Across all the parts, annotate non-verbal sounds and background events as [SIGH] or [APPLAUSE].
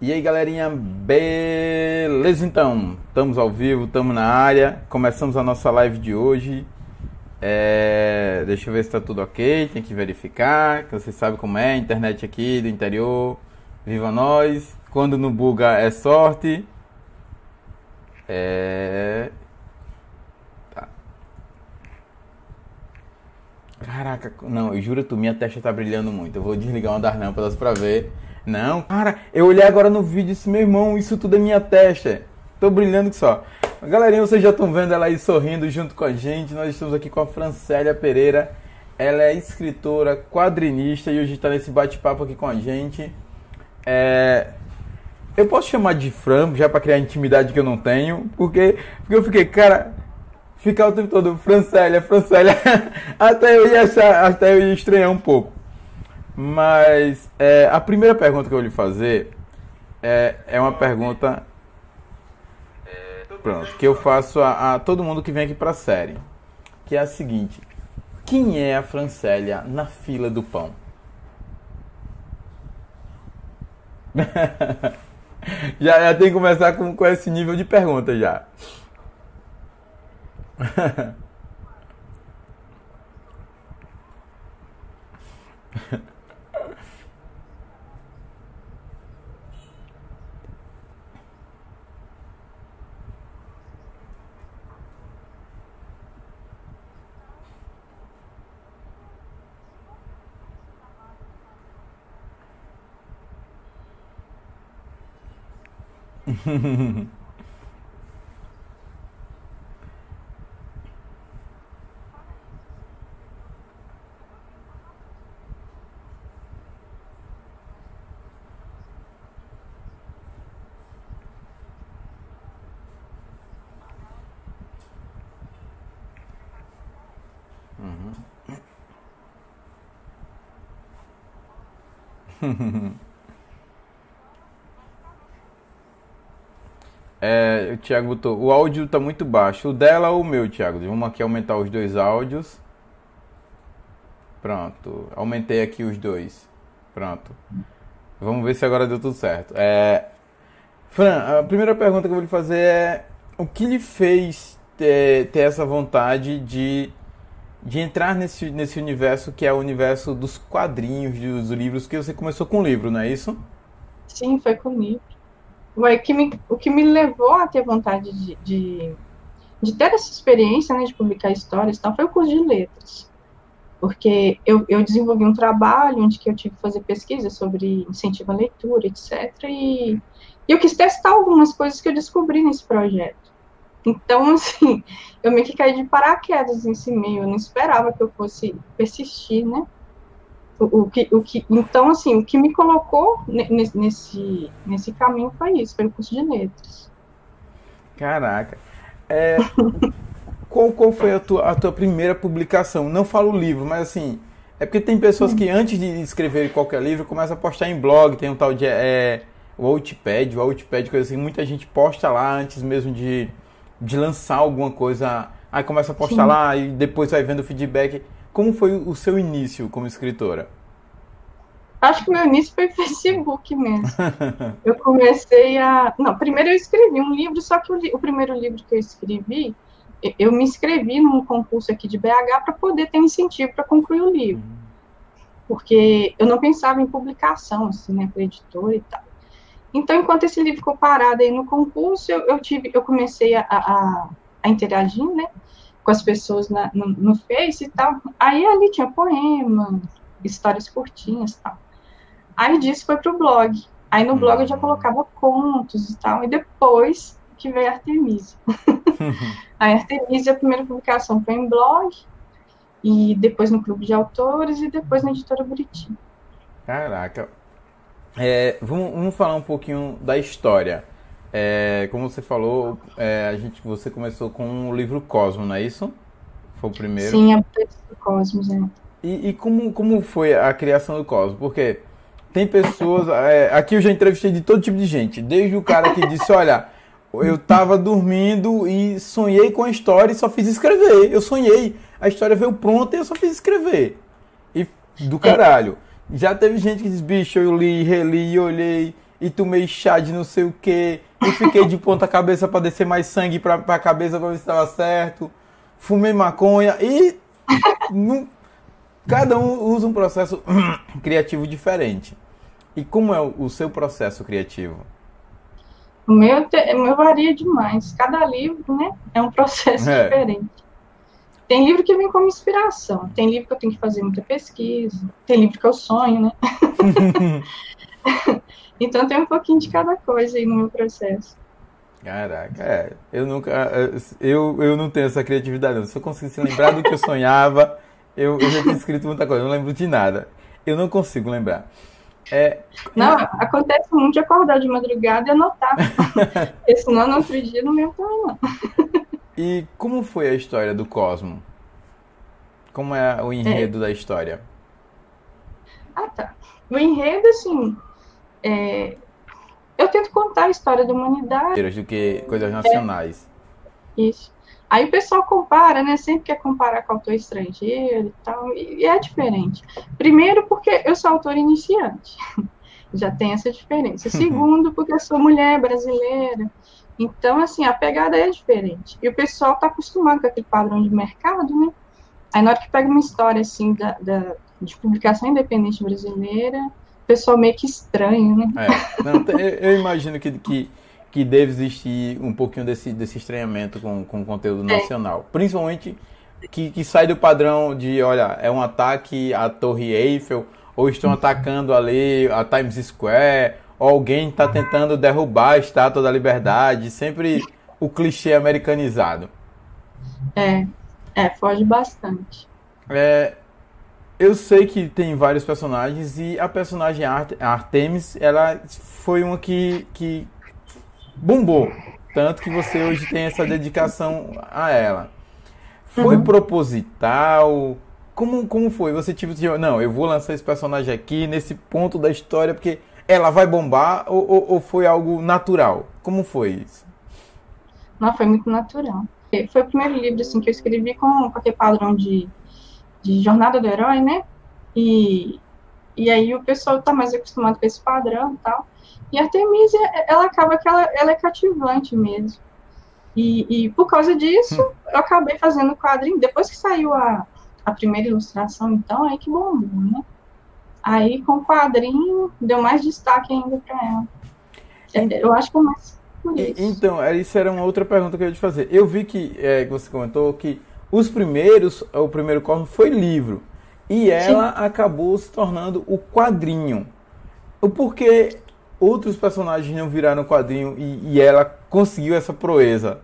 E aí galerinha, beleza então? Estamos ao vivo, estamos na área, começamos a nossa live de hoje. É, deixa eu ver se está tudo ok, tem que verificar, que você sabe como é, internet aqui do interior, viva nós. Quando não buga é sorte. É... Tá. Caraca, não, eu juro tu, minha testa tá brilhando muito. Eu vou desligar uma das lâmpadas pra ver não, cara, eu olhei agora no vídeo e disse, meu irmão, isso tudo é minha testa. Tô brilhando que só. Galerinha, vocês já estão vendo ela aí sorrindo junto com a gente. Nós estamos aqui com a Francélia Pereira. Ela é escritora, quadrinista e hoje está nesse bate-papo aqui com a gente. É... Eu posso chamar de Fran, já para criar intimidade que eu não tenho, porque, porque eu fiquei, cara, ficar o tempo todo, Francélia, Francélia, [LAUGHS] até eu ia achar, até eu ia estranhar um pouco. Mas é, a primeira pergunta que eu vou lhe fazer é, é uma pergunta pronto, que eu faço a, a todo mundo que vem aqui para a série, que é a seguinte: quem é a Francélia na fila do pão? [LAUGHS] já, já tem que começar com, com esse nível de pergunta já. [LAUGHS] uhum. [LAUGHS] [LAUGHS] É, o Thiago botou, o áudio tá muito baixo. O dela ou o meu, Thiago? Vamos aqui aumentar os dois áudios. Pronto, aumentei aqui os dois. Pronto. Vamos ver se agora deu tudo certo. É... Fran, a primeira pergunta que eu vou lhe fazer é: o que lhe fez ter, ter essa vontade de, de entrar nesse, nesse universo que é o universo dos quadrinhos, dos livros, que você começou com livro, não é isso? Sim, foi com livro o que me, o que me levou a ter vontade de, de, de ter essa experiência, né, de publicar histórias, tal, foi o curso de letras, porque eu, eu desenvolvi um trabalho onde que eu tive que fazer pesquisa sobre incentivo à leitura, etc, e, e eu quis testar algumas coisas que eu descobri nesse projeto. Então, [LAUGHS] assim, eu meio que caí de paraquedas nesse meio, eu não esperava que eu fosse persistir, né? O, o, que, o que, então, assim, o que me colocou nesse, nesse caminho foi isso, foi o curso de letras. Caraca. É, [LAUGHS] qual, qual foi a tua, a tua primeira publicação? Não falo livro, mas assim, é porque tem pessoas que antes de escrever qualquer livro começam a postar em blog, tem um tal de é, o Outpad, o Outpad, coisa assim, muita gente posta lá antes mesmo de, de lançar alguma coisa, aí começa a postar Sim. lá e depois vai vendo o feedback. Como foi o seu início como escritora? Acho que meu início foi Facebook mesmo. [LAUGHS] eu comecei a. Não, primeiro eu escrevi um livro, só que o, o primeiro livro que eu escrevi, eu me inscrevi num concurso aqui de BH para poder ter incentivo para concluir o livro. Uhum. Porque eu não pensava em publicação, assim, né, para editora e tal. Então, enquanto esse livro ficou parado aí no concurso, eu, eu tive, eu comecei a, a, a interagir, né? Com as pessoas na, no, no Face e tal. Aí ali tinha poema, histórias curtinhas e tal. Aí disso foi pro blog. Aí no blog eu já colocava contos e tal. E depois que veio a Artemisia. [LAUGHS] a Artemisia, a primeira publicação foi em blog, e depois no Clube de Autores, e depois na Editora Buriti. Caraca. É, vamos, vamos falar um pouquinho da história. É, como você falou, é, a gente, você começou com o livro Cosmo, não é isso? Foi o primeiro? Sim, a do Cosmos, é. E, e, como, como foi a criação do Cosmo? Porque tem pessoas. É, aqui eu já entrevistei de todo tipo de gente. Desde o cara que disse: Olha, eu tava dormindo e sonhei com a história e só fiz escrever. Eu sonhei. A história veio pronta e eu só fiz escrever. E do caralho. Já teve gente que diz: Bicho, eu li, reli, olhei e tomei chá de não sei o que, e fiquei de ponta cabeça para descer mais sangue pra, pra cabeça pra ver se estava certo, fumei maconha e. não, cada um usa um processo [CLEARS THROAT] criativo diferente. E como é o, o seu processo criativo? O meu, te, o meu varia demais. Cada livro, né, é um processo [LAUGHS] é. diferente. Tem livro que vem como inspiração, tem livro que eu tenho que fazer muita pesquisa, tem livro que eu sonho, né? [LAUGHS] [LAUGHS] então tem um pouquinho de cada coisa aí no meu processo. Caraca, é. Eu nunca. Eu, eu não tenho essa criatividade, não. Se eu conseguisse lembrar do que eu sonhava, eu, eu já tinha escrito muita coisa, eu não lembro de nada. Eu não consigo lembrar. É... Não, acontece muito de acordar de madrugada e anotar. [LAUGHS] Porque senão no outro dia não lembro também, não. E como foi a história do Cosmo? Como é o enredo é. da história? Ah, tá. O enredo, assim. É... Eu tento contar a história da humanidade. Do que coisas nacionais. É. Isso. Aí o pessoal compara, né? Sempre quer comparar com autor estrangeiro e tal. E é diferente. Primeiro, porque eu sou autor iniciante. [LAUGHS] Já tem essa diferença. Segundo, porque eu sou mulher brasileira. Então, assim, a pegada é diferente. E o pessoal está acostumado com aquele padrão de mercado, né? Aí, na hora que pega uma história, assim, da, da de publicação independente brasileira, pessoal meio que estranha, né? É. Não, eu imagino que, que, que deve existir um pouquinho desse, desse estranhamento com, com o conteúdo é. nacional. Principalmente que, que sai do padrão de, olha, é um ataque à Torre Eiffel, ou estão atacando ali a Times Square, alguém está tentando derrubar a estátua da liberdade, sempre o clichê americanizado. É, é, foge bastante. É, eu sei que tem vários personagens e a personagem Art Artemis, ela foi uma que, que bombou. Tanto que você hoje tem essa dedicação a ela. Foi uhum. proposital? Como, como foi? Você tipo, não, eu vou lançar esse personagem aqui, nesse ponto da história, porque ela vai bombar ou, ou, ou, foi algo natural? Como foi isso? Não, foi muito natural. Foi o primeiro livro assim, que eu escrevi com, aquele padrão de, de jornada do herói, né? E, e aí o pessoal está mais acostumado com esse padrão e tal. E a Artemisia, ela acaba que ela, ela é cativante mesmo. E, e por causa disso, hum. eu acabei fazendo o quadrinho. Depois que saiu a, a primeira ilustração, então, aí que bombou, né? Aí, com o quadrinho, deu mais destaque ainda para ela. Eu acho que é mais por isso. Então, isso era uma outra pergunta que eu ia te fazer. Eu vi que, é, que você comentou que os primeiros, o primeiro corno foi livro. E ela Sim. acabou se tornando o quadrinho. O porquê outros personagens não viraram quadrinho e, e ela conseguiu essa proeza?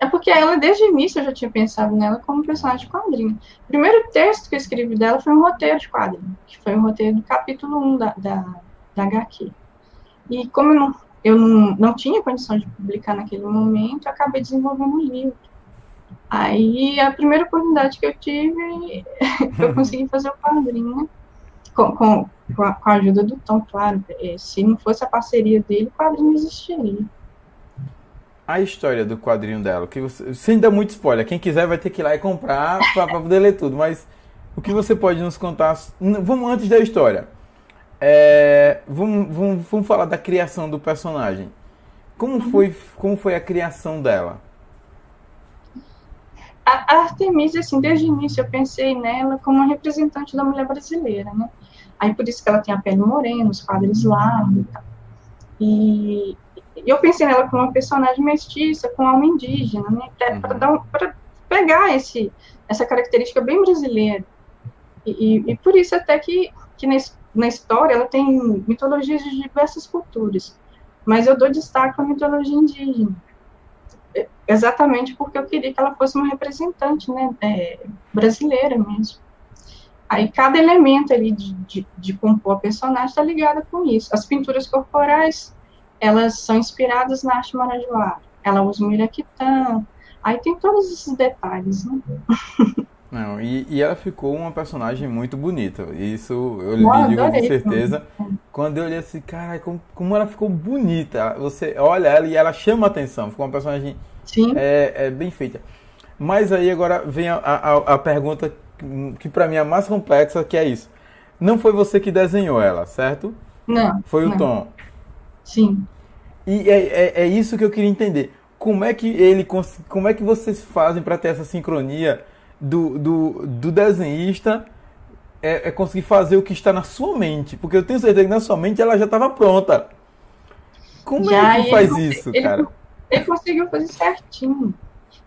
É porque ela, desde o início, eu já tinha pensado nela como personagem de quadrinho. O primeiro texto que eu escrevi dela foi um roteiro de quadrinho, que foi um roteiro do capítulo 1 da, da, da HQ. E como eu, não, eu não, não tinha condição de publicar naquele momento, eu acabei desenvolvendo um livro. Aí, a primeira oportunidade que eu tive, eu [LAUGHS] consegui fazer o quadrinho? Com, com, com, a, com a ajuda do Tom, claro. Se não fosse a parceria dele, o quadrinho não existiria a história do quadrinho dela, que você, sem dar muito spoiler, quem quiser vai ter que ir lá e comprar para poder ler tudo, mas o que você pode nos contar? Vamos antes da história. É, vamos, vamos, vamos falar da criação do personagem. Como uhum. foi, como foi a criação dela? A Artemisia, assim, desde o início eu pensei nela como uma representante da mulher brasileira, né? Aí por isso que ela tem a pele morena, os quadros largos e tal. E eu pensei nela como uma personagem mestiça, com alma indígena, né? Para uhum. pegar esse, essa característica bem brasileira. E, e, e por isso até que, que na história ela tem mitologias de diversas culturas. Mas eu dou destaque à mitologia indígena. Exatamente porque eu queria que ela fosse uma representante né, é, brasileira mesmo. Aí cada elemento ali de, de, de compor a personagem está ligado com isso. As pinturas corporais elas são inspiradas na arte marajoara. Ela usa o miraquitã, aí tem todos esses detalhes, né? [LAUGHS] Não, e, e, ela ficou uma personagem muito bonita. Isso eu lhe digo com certeza. Quando eu olhei assim, cara, como, como ela ficou bonita. Você olha ela e ela chama a atenção. Ficou uma personagem é, é, bem feita. Mas aí agora vem a, a, a pergunta que, que para mim é a mais complexa, que é isso. Não foi você que desenhou ela, certo? Não. Foi não. o Tom. Sim. E é, é, é, isso que eu queria entender. Como é que ele como é que vocês fazem para ter essa sincronia do, do, do desenhista é, é, conseguir fazer o que está na sua mente? Porque eu tenho certeza que na sua mente ela já estava pronta. Como já, é que faz ele, isso, ele, cara? Ele conseguiu fazer certinho.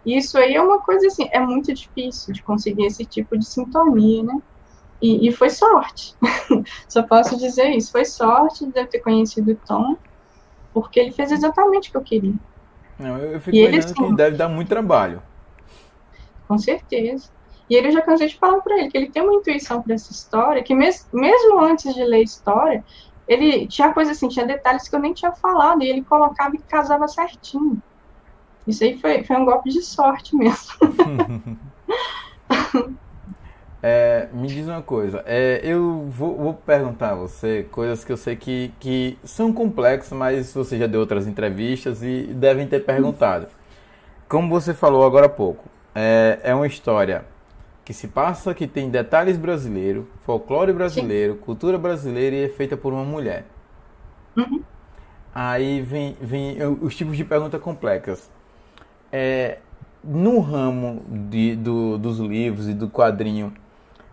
Isso aí é uma coisa assim, é muito difícil de conseguir esse tipo de sintonia, né? E, e foi sorte. [LAUGHS] Só posso dizer isso. Foi sorte de eu ter conhecido o Tom, porque ele fez exatamente o que eu queria. Não, eu, fico e ele, que deve dar muito trabalho. Com certeza. E ele já cansei de falar para ele que ele tem uma intuição para essa história, que mes mesmo antes de ler história, ele tinha coisa assim, tinha detalhes que eu nem tinha falado, e ele colocava e casava certinho. Isso aí foi, foi um golpe de sorte mesmo. [LAUGHS] é, me diz uma coisa, é, eu vou, vou, perguntar a você coisas que eu sei que, que são complexas, mas você já deu outras entrevistas e devem ter perguntado. Como você falou agora há pouco, é, é uma história que se passa, que tem detalhes brasileiros, folclore brasileiro, Sim. cultura brasileira e é feita por uma mulher. Uhum. Aí vem, vem os tipos de perguntas complexas. É, no ramo de, do, dos livros e do quadrinho,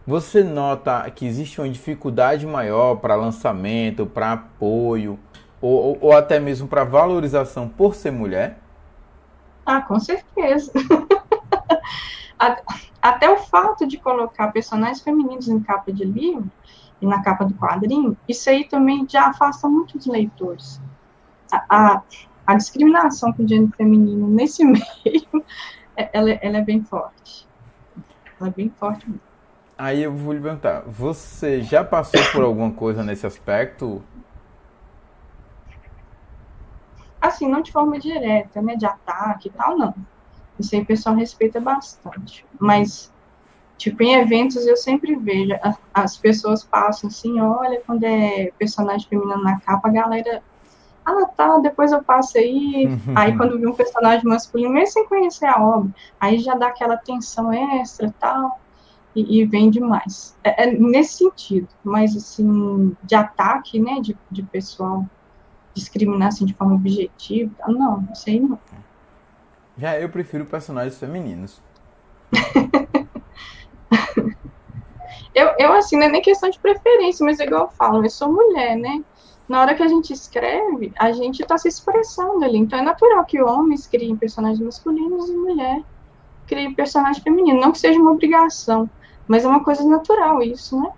você nota que existe uma dificuldade maior para lançamento, para apoio, ou, ou até mesmo para valorização por ser mulher? Ah, com certeza. [LAUGHS] Até o fato de colocar personagens femininos em capa de livro e na capa do quadrinho, isso aí também já afasta muitos leitores. A, a, a discriminação com o gênero feminino nesse [LAUGHS] meio, é, ela, ela é bem forte. Ela é bem forte mesmo. Aí eu vou lhe perguntar, você já passou por alguma coisa nesse aspecto? Assim, não de forma direta, né, de ataque e tal, não. Isso aí o pessoal respeita bastante. Mas, tipo, em eventos eu sempre vejo, as pessoas passam assim, olha, quando é personagem feminino na capa, a galera. Ah, tá, depois eu passo aí. Uhum. Aí quando vê um personagem masculino, mesmo sem conhecer a obra, aí já dá aquela tensão extra tal. E, e vem demais. É, é, nesse sentido, mas assim, de ataque, né, de, de pessoal discriminar assim de forma objetiva, não, isso aí não. Já eu prefiro personagens femininos. [LAUGHS] eu, eu, assim, não é nem questão de preferência, mas é igual eu falo, eu sou mulher, né? Na hora que a gente escreve, a gente está se expressando ali. Então é natural que homens criem personagens masculinos e mulher criem personagem feminino. Não que seja uma obrigação, mas é uma coisa natural isso, né?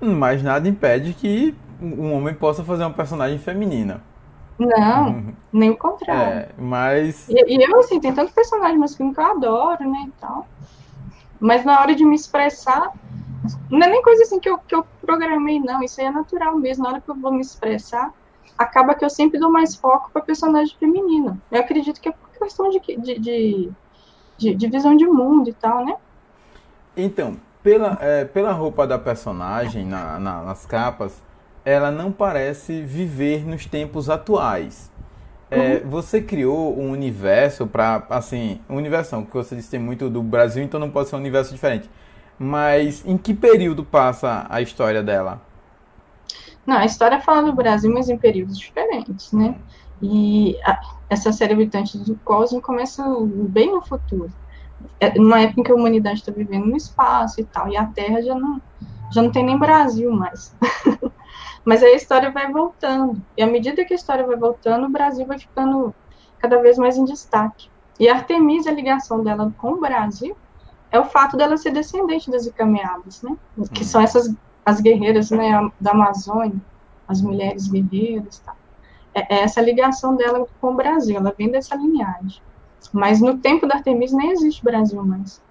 Mas nada impede que um homem possa fazer uma personagem feminina. Não, uhum. nem o contrário. É, mas. E, e, eu, assim, tem tanto personagem masculino que eu adoro, né, e tal. Mas na hora de me expressar, não é nem coisa assim que eu, que eu programei, não. Isso aí é natural mesmo. Na hora que eu vou me expressar, acaba que eu sempre dou mais foco para personagem feminino. Eu acredito que é por questão de, de, de, de, de visão de mundo e tal, né? Então, pela, é, pela roupa da personagem na, na, nas capas, ela não parece viver nos tempos atuais. É, uhum. Você criou um universo para, assim, um universo, porque você disse que tem muito do Brasil, então não pode ser um universo diferente. Mas em que período passa a história dela? Não, a história fala do Brasil, mas em períodos diferentes, né? E a, essa série Habitantes do Cosmo começa bem no futuro. É, numa época em que a humanidade está vivendo no espaço e tal, e a Terra já não, já não tem nem Brasil mais. [LAUGHS] Mas aí a história vai voltando. E à medida que a história vai voltando, o Brasil vai ficando cada vez mais em destaque. E a Artemisa, a ligação dela com o Brasil, é o fato dela ser descendente das Icameadas, né? Que são essas as guerreiras né, da Amazônia, as mulheres guerreiras, tá? É, é essa ligação dela com o Brasil, ela vem dessa linhagem. Mas no tempo da Artemisa nem existe Brasil mais.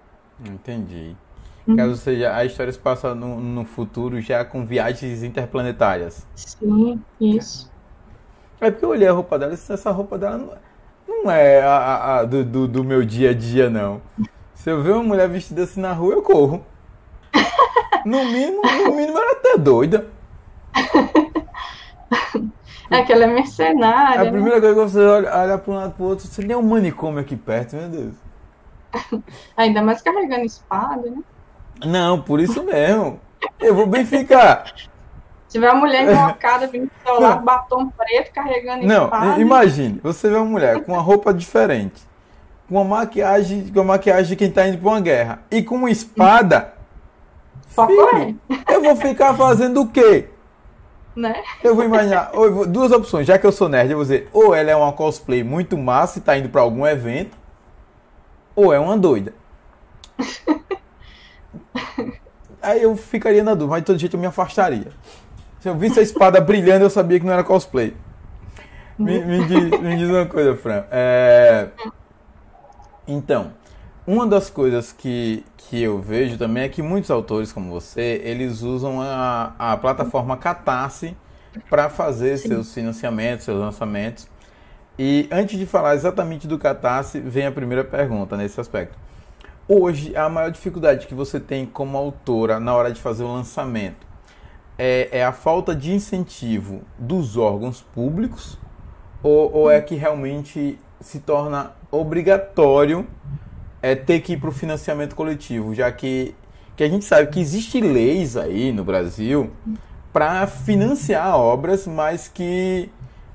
Entendi. Uhum. Caso seja, a história se passa no, no futuro já com viagens interplanetárias. Sim, isso. É porque eu olhei a roupa dela e essa roupa dela não, não é a, a, do, do, do, meu dia a dia, não. Se eu ver uma mulher vestida assim na rua, eu corro. [LAUGHS] No mínimo, no mínimo ela é até doida. [LAUGHS] É que ela é mercenária. A né? primeira coisa que você olha, olha para um lado para o outro, você tem um manicômio aqui perto, meu Deus. [LAUGHS] Ainda mais carregando espada, né? Não, por isso mesmo. Eu vou bem ficar. Você vê uma mulher invocada vindo do seu lado, batom preto, carregando Não, espada. imagine, você vê uma mulher com uma roupa diferente, com uma maquiagem, com uma maquiagem de quem tá indo pra uma guerra, e com uma espada. Só filho, eu vou ficar fazendo o quê? né? Eu vou imaginar, eu vou- duas opções, já que eu sou nerd, eu vou dizer, ou ela é uma cosplay muito massa e tá indo pra algum evento, ou é uma doida. [LAUGHS] Aí eu ficaria na dúvida, mas de todo jeito eu me afastaria. Se eu visse a espada brilhando, eu sabia que não era cosplay. Me, me diz, me diz uma coisa, Fran. É, Então, uma das coisas que, que eu vejo também é que muitos autores como você, eles usam a, a plataforma Catarse para fazer Sim. seus financiamentos, seus lançamentos. E antes de falar exatamente do Catarse, vem a primeira pergunta nesse aspecto. Hoje, a maior dificuldade que você tem como autora na hora de fazer o lançamento é, é a falta de incentivo dos órgãos públicos ou, ou é que realmente se torna obrigatório é, ter que ir para o financiamento coletivo, já que, que a gente sabe que existem leis aí no Brasil para financiar obras, mas que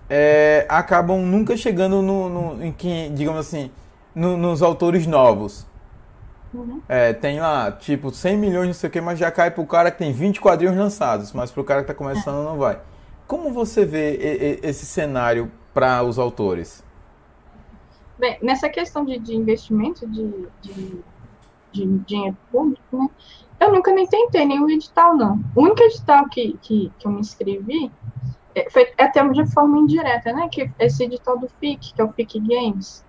é, acabam nunca chegando no, no- em quem, digamos assim, no- nos autores novos. Uhum. É, tem lá, tipo, 100 milhões, não sei o que, mas já cai pro cara que tem 20 quadrinhos lançados, mas pro cara que tá começando não vai. Como você vê esse cenário para os autores? Bem, nessa questão de, de investimento de, de, de dinheiro público, né? Eu nunca nem tentei nenhum edital, não. O único edital que, que, que eu me inscrevi é, foi até de forma indireta, né? Que esse edital do FIC, que é o FIC Games.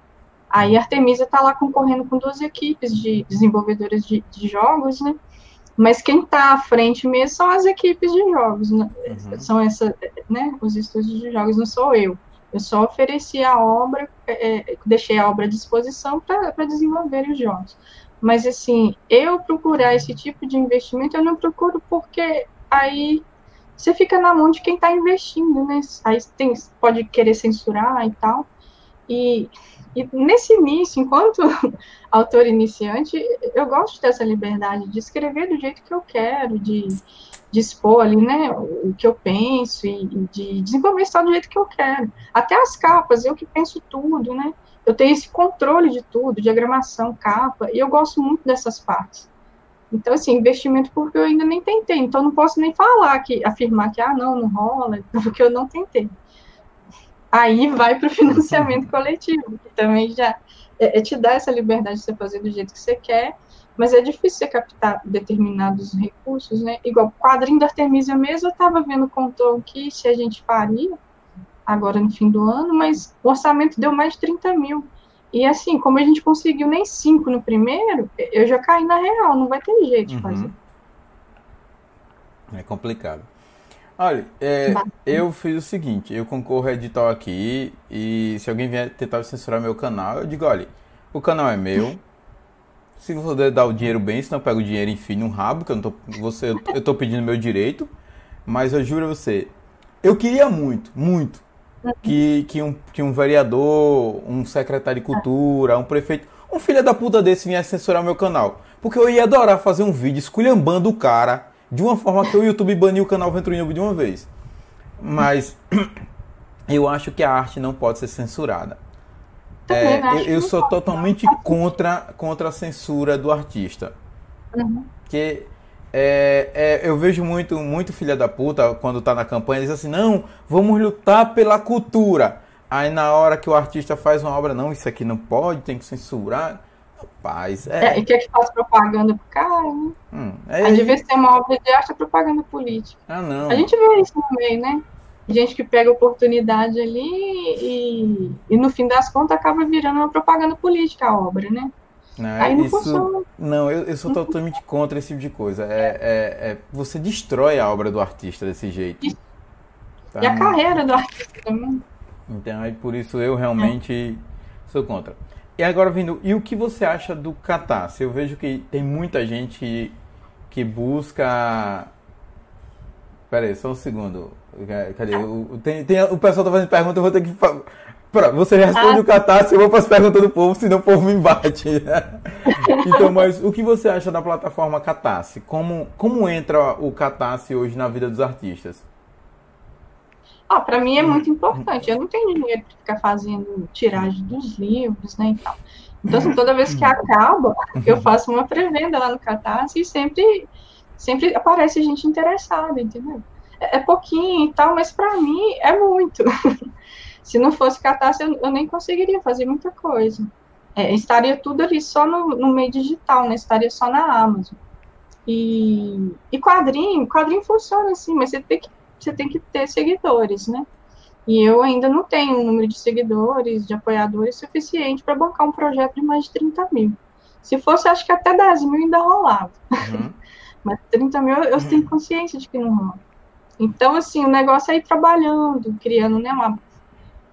Aí a Artemisa está lá concorrendo com duas equipes de desenvolvedores de, de jogos, né? Mas quem está à frente mesmo são as equipes de jogos, né? Uhum. São essa, né? Os estúdios de jogos, não sou eu. Eu só ofereci a obra, é, é, deixei a obra à disposição para desenvolver os jogos. Mas, assim, eu procurar esse tipo de investimento, eu não procuro porque aí você fica na mão de quem está investindo, né? Aí tem, pode querer censurar e tal. E, e nesse início, enquanto [LAUGHS] autor iniciante, eu gosto dessa liberdade de escrever do jeito que eu quero, de, de expor ali, né, o que eu penso e, e de desenvolver história do jeito que eu quero. Até as capas, eu que penso tudo, né? Eu tenho esse controle de tudo, diagramação, capa, e eu gosto muito dessas partes. Então, assim, investimento porque eu ainda nem tentei, então não posso nem falar que, afirmar que, ah, não, não rola, [LAUGHS] porque eu não tentei. Aí vai para o financiamento coletivo, que também já é, é te dá essa liberdade de você fazer do jeito que você quer, mas é difícil você captar determinados recursos, né? Igual o quadrinho da Artemisia mesmo, eu estava vendo com o Tom que se a gente faria, agora no fim do ano, mas o orçamento deu mais de 30 mil. E assim, como a gente conseguiu nem cinco no primeiro, eu já caí na real, não vai ter jeito de fazer. Uhum. É complicado. Olha, é, eu fiz o seguinte, eu concorro a edital aqui e se alguém vier tentar censurar meu canal, eu digo, olha, o canal é meu. Se você dar o dinheiro bem, senão eu pego o dinheiro e enfio no rabo, que eu não tô, você, eu tô pedindo meu direito. Mas eu juro a você, eu queria muito, muito, que, que, um, que um vereador, um secretário de cultura, um prefeito, um filho da puta desse viesse censurar meu canal. Porque eu ia adorar fazer um vídeo esculhambando o cara de uma forma que o YouTube baniu o canal Venturinho de uma vez. Mas [CLEARS THROAT] eu acho que a arte não pode ser censurada. É, eu, que eu sou totalmente contra, contra a censura do artista. Uhum. Porque é, é, eu vejo muito, muito filha da puta quando tá na campanha, diz assim, não, vamos lutar pela cultura. Aí na hora que o artista faz uma obra, não, isso aqui não pode, tem que censurar. Rapaz, É, é. e quer que faça propaganda pro cara, né? hum, Aí, é de vez ter uma obra de arte, é propaganda política. ah, não. A gente vê isso meio, né? Gente que pega oportunidade ali e, e no fim das contas acaba virando uma propaganda política a obra, né? Não, Aí não isso, funciona. não eu, eu sou totalmente contra esse tipo de coisa. É, é, é- você destrói a obra do artista desse jeito. Tá? E a carreira do artista também. Então, aí por isso eu realmente sou contra. E agora, vindo, e o que você acha do Catarse? Eu vejo que tem muita gente que busca. Pera aí, só um segundo. Cadê? O, tem, tem- o pessoal tá fazendo pergunta, eu vou ter que. Pra, você responde Ah. o Catarse, eu vou para as perguntas do povo, senão o povo me bate. [LAUGHS] então, mas o que você acha da plataforma Catarse? Como, como entra o Catarse hoje na vida dos artistas? Ah, para mim é muito importante. Eu não tenho dinheiro para ficar fazendo tiragem dos livros, né, e tal. Então, assim, toda vez que acaba, eu faço uma pré-venda lá no Catarse e sempre, sempre aparece gente interessada, entendeu? É, é pouquinho e tal, mas para mim é muito. [LAUGHS] Se não fosse Catarse, eu, eu nem conseguiria fazer muita coisa. É, estaria tudo ali só no, no meio digital, né? Estaria só na Amazon. E, e quadrinho, quadrinho funciona assim, mas você tem que, você tem que ter seguidores, né? E eu ainda não tenho um número de seguidores, de apoiadores suficiente para bancar um projeto de mais de 30 mil. Se fosse, acho que até 10 mil ainda rolava. Uhum. [LAUGHS] Mas 30 mil eu uhum. tenho consciência de que não rola. Então, assim, o negócio é ir trabalhando, criando né, uma,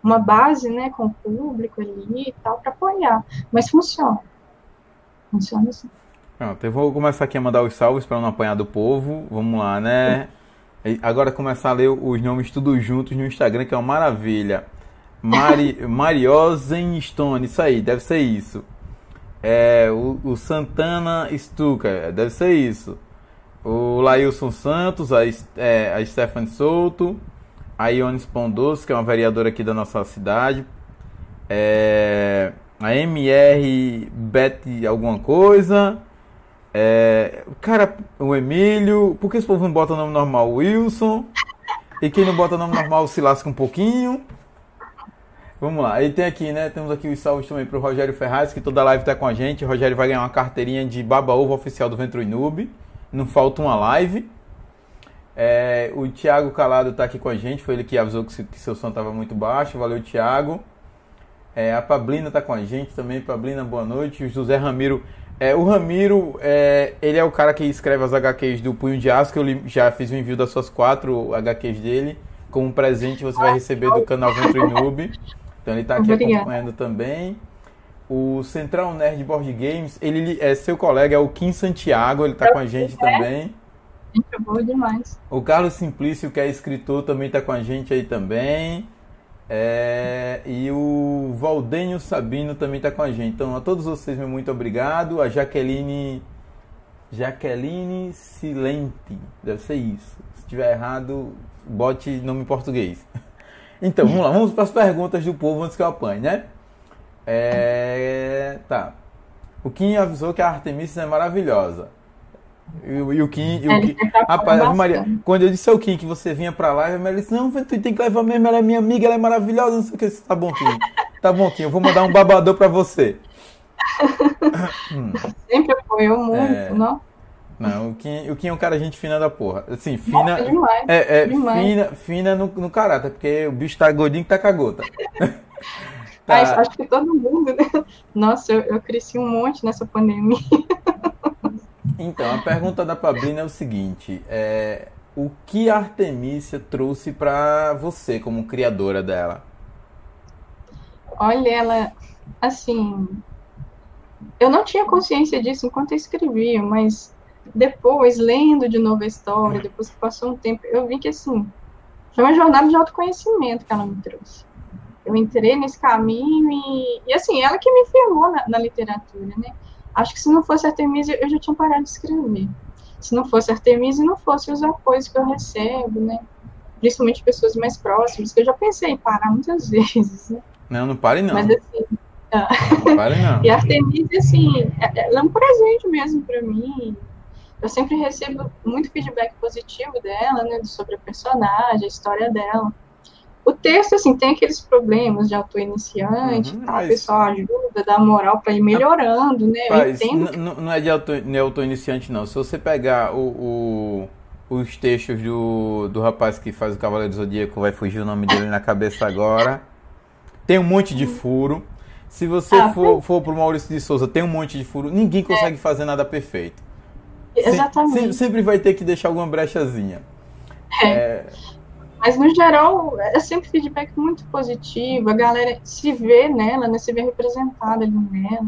uma base né, com o público ali e tal, para apoiar. Mas funciona. Funciona assim. Pronto, eu vou começar aqui a mandar os salves para não apanhar do povo. Vamos lá, né? Agora começar a ler os nomes tudo juntos no Instagram, que é uma maravilha. Mari, [LAUGHS] Mariosen Stone, isso aí, deve ser isso. É, o, o Santana Stuka, deve ser isso. O Lailson Santos, a, é, a Stephanie Souto, a Iones Pondoso, que é uma vereadora aqui da nossa cidade. É, a MR Bet alguma coisa. É, cara, o Emílio. Por que esse povo não bota nome normal? Wilson. E quem não bota nome normal se lasca um pouquinho. Vamos lá. E tem aqui, né? Temos aqui os salvos também pro Rogério Ferraz, que toda live tá com a gente. O Rogério vai ganhar uma carteirinha de baba ovo oficial do Ventro Inube. Não falta uma live. É, o Thiago Calado tá aqui com a gente. Foi ele que avisou que, que seu som tava muito baixo. Valeu, Thiago. É, a Pablina tá com a gente também. Pablina, boa noite. O José Ramiro é, o Ramiro, é, ele é o cara que escreve as HQs do Punho de Aço, que eu já fiz o envio das suas quatro HQs dele. Como presente você vai receber do canal Ventre Noob. Então ele está aqui Obrigada. acompanhando também. O Central Nerd Board Games, ele é seu colega, é o Kim Santiago, ele está com a gente também. Gente, boa demais. O Carlos Simplício, que é escritor, também está com a gente aí também. É, e o Valdênio Sabino também está com a gente. Então, a todos vocês, meu muito obrigado. A Jaqueline. Jaqueline Silente. Deve ser isso. Se tiver errado, bote nome em português. [LAUGHS] Então, vamos lá. Vamos para as perguntas do povo antes que eu apanhe, né? É, tá. O Kim avisou que a Artemis é maravilhosa. E, e o Kim. E o Kim rapaz, Maria, quando eu disse ao Kim que você vinha pra lá, a Maria disse: Não, tu tem que levar mesmo, ela é minha amiga, ela é maravilhosa, não sei o que. Tá bom, Kim. Tá bom, Kim, eu vou mandar um babador pra você. [LAUGHS] Sempre apoiou muito, é... não? Não, o Kim, o Kim é um cara gente fina da porra. Assim, fina. Nossa, demais, é, é demais. fina, fina no, no caráter, porque o bicho tá gordinho que tá cagota. [LAUGHS] tá. acho que todo mundo, né? Nossa, eu, eu cresci um monte nessa pandemia. [LAUGHS] Então, a pergunta da Pablina é o seguinte: é, o que a Artemisia trouxe para você como criadora dela? Olha, ela, assim, eu não tinha consciência disso enquanto eu escrevia, mas depois, lendo de novo a história, depois que passou um tempo, eu vi que, assim, foi uma jornada de autoconhecimento que ela me trouxe. Eu entrei nesse caminho e, e assim, ela que me firmou na, na literatura, né? Acho que se não fosse Artemisia, eu já tinha parado de escrever. Se não fosse Artemisia, não fosse os apoios que eu recebo, né? Principalmente pessoas mais próximas, que eu já pensei em parar muitas [LAUGHS] vezes, né? Não, não pare não. Mas assim, não pare não. [LAUGHS] e a Artemisia, assim, é, ela é um presente mesmo para mim. Eu sempre recebo muito feedback positivo dela, né? Sobre a personagem, a história dela. O texto, assim, tem aqueles problemas de auto-iniciante, uhum, mas... o pessoal ajuda, dá moral para ir melhorando, né? Mas não é de auto-iniciante, não. Se você pegar o, o, os textos do, do rapaz que faz o Cavaleiro do Zodíaco, vai fugir o nome dele na cabeça agora, tem um monte de furo. Se você ah, for, for pro Maurício de Souza, tem um monte de furo. Ninguém consegue é. fazer nada perfeito. Exatamente. Sempre, sempre vai ter que deixar alguma brechazinha. É. é... Mas, no geral, é sempre feedback muito positivo. A galera se vê nela, né? Se vê representada ali nela.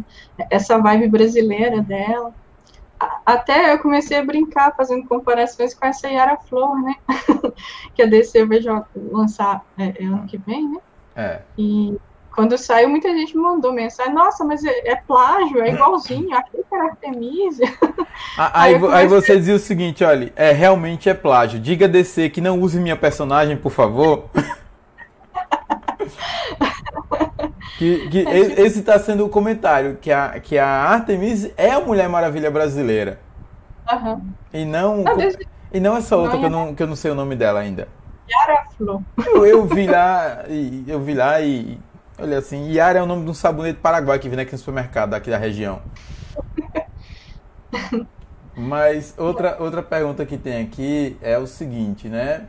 Essa vibe brasileira dela. Até eu comecei a brincar, fazendo comparações com essa Yara Flor, né? [LAUGHS] que a DC vai lançar é, é, ano que vem, né? É. E quando saiu, muita gente me mandou mensagem, nossa, mas é, é plágio, é igualzinho, aquele caracteriza. Aí, aí, comecei... aí, você dizia o seguinte, olha, é, realmente é plágio. Diga DC que não use minha personagem, por favor. [LAUGHS] que, que esse está sendo o comentário, que a, que a Artemis é a Mulher Maravilha brasileira. Uhum. E não... não desde... E não essa outra não, que, eu não, né? que eu não sei o nome dela ainda. Yara Flo. Eu, eu vi lá, eu vi lá e Olha assim, Yara é o nome de um sabonete paraguai que vem aqui no supermercado daqui da região. [LAUGHS] Mas outra, outra pergunta que tem aqui é o seguinte, né?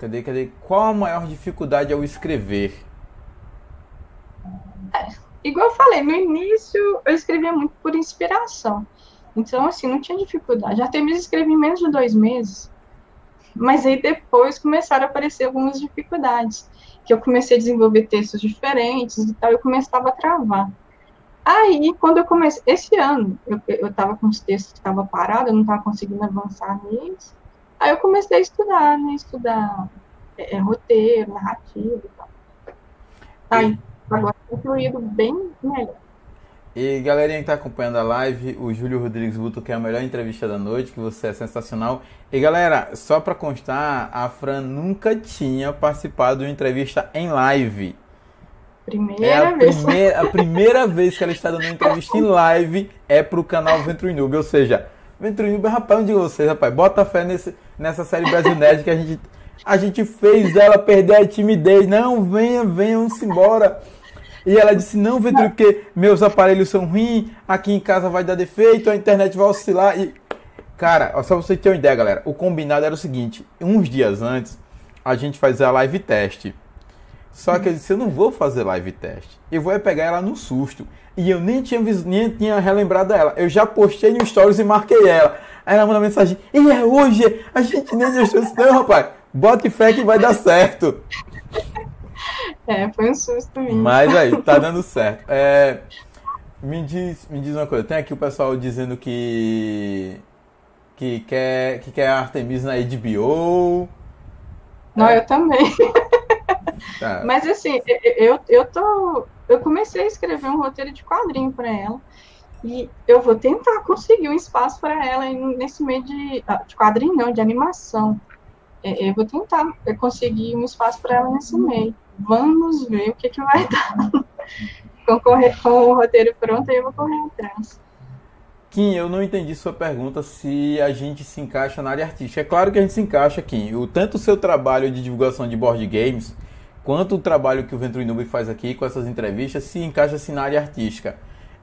Cadê, cadê? Qual a maior dificuldade ao escrever? É, igual eu falei, no início eu escrevia muito por inspiração. Então, assim, não tinha dificuldade. Já mesmo escrevi em menos de dois meses. Mas aí depois começaram a aparecer algumas dificuldades. Que eu comecei a desenvolver textos diferentes e tal, eu começava a travar. Aí, quando eu comecei, esse ano, eu, eu tava com os textos que estavam parados, eu não estava conseguindo avançar neles. Aí eu comecei a estudar, né? Estudar é, é roteiro, narrativa e tal. Aí, agora tem fluído bem melhor. E galerinha que está acompanhando a live, o Júlio Rodrigues Buto, que é a melhor entrevista da noite, que você é sensacional. E galera, só para constar, a Fran nunca tinha participado de uma entrevista em live. Primeira é a vez. Primeira, a primeira vez que ela está dando uma entrevista em live é pro canal Venture Noob. Ou seja, Venture Noob, rapaz, onde vocês, rapaz? Bota fé nesse, nessa série Brasil Nerd que a gente, a gente fez ela perder a timidez. Não, venha, venha, vamos embora. E ela disse: Não, Venture, porque meus aparelhos são ruins, aqui em casa vai dar defeito, a internet vai oscilar. E, cara, só pra você ter uma ideia, galera, o combinado era o seguinte: uns dias antes, a gente fazia a live teste. Só que eu disse, eu não vou fazer live teste. Eu vou pegar ela no susto. E eu nem tinha, nem tinha relembrado ela. Eu já postei no stories e marquei ela. Aí ela manda mensagem, e é hoje? A gente nem deixou isso não, rapaz. Bote fé que vai dar certo. [LAUGHS] É, foi um susto mesmo. Mas aí, tá [LAUGHS] dando certo. É, me, diz, me diz uma coisa, tem aqui o pessoal dizendo que que quer, que quer Artemis na HBO. Não, é. eu também. [LAUGHS] Tá. Mas assim, eu, eu tô. Eu comecei a escrever um roteiro de quadrinho para ela. E eu vou tentar conseguir um espaço para ela nesse meio de, ah, de quadrinho, não, de animação. É, eu vou tentar conseguir um espaço para ela nesse meio. Vamos ver o que, que vai dar. com, com o roteiro pronto, aí eu vou correr atrás. Kim, eu não entendi sua pergunta se a gente se encaixa na área artística. É claro que a gente se encaixa, Kim. O, tanto o seu trabalho de divulgação de board games quanto o trabalho que o Venture Noob faz aqui com essas entrevistas se encaixa-se na área artística.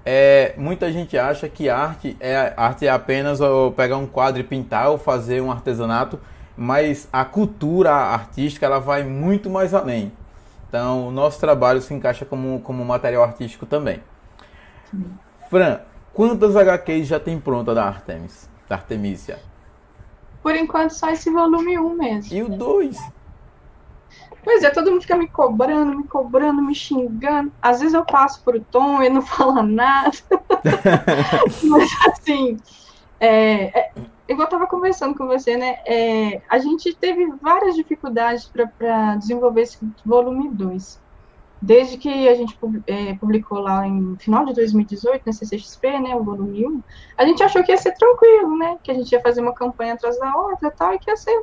É, muita gente acha que arte é, arte é apenas pegar um quadro e pintar ou fazer um artesanato, mas a cultura artística ela vai muito mais além. Então, o nosso trabalho se encaixa como, como material artístico também. Fran, quantas HQs já tem pronta da Artemis? Da Artemisia? Por enquanto, só esse volume 1 mesmo. E o 2? Pois é, todo mundo fica me cobrando, me cobrando, me xingando. Às vezes eu passo por Tom, ele não [LAUGHS] fala nada. [LAUGHS] Mas assim, é, é, igual eu estava conversando com você, né? É, a gente teve várias dificuldades para desenvolver esse volume 2. Desde que a gente é, publicou lá em final de 2018, na CCXP, né, o volume 1, a gente achou que ia ser tranquilo, né? Que a gente ia fazer uma campanha atrás da outra e tal, e que ia ser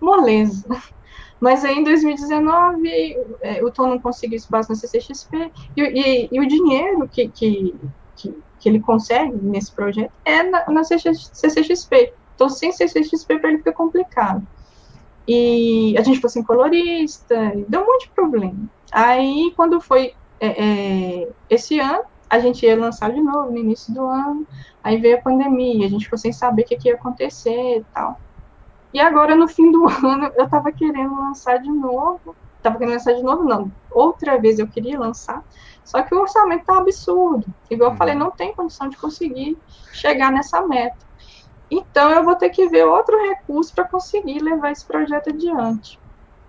moleza. [LAUGHS] Mas aí em 2019 é, o Tom não conseguiu espaço na CCXP e, e, e o dinheiro que, que, que, que, ele consegue nesse projeto é na, na CCXP. Então sem CCXP para ele fica complicado. E a gente foi sem colorista, deu um monte de problema. Aí quando foi é, é, esse ano, a gente ia lançar de novo no início do ano, aí veio a pandemia, a gente ficou sem saber o que, que ia acontecer e tal. E agora, no fim do [LAUGHS] ano, eu estava querendo lançar de novo. Estava querendo lançar de novo, não. Outra vez eu queria lançar. Só que o orçamento tá absurdo. Igual eu falei, uhum. não tem condição de conseguir chegar nessa meta. Então, eu vou ter que ver outro recurso para conseguir levar esse projeto adiante.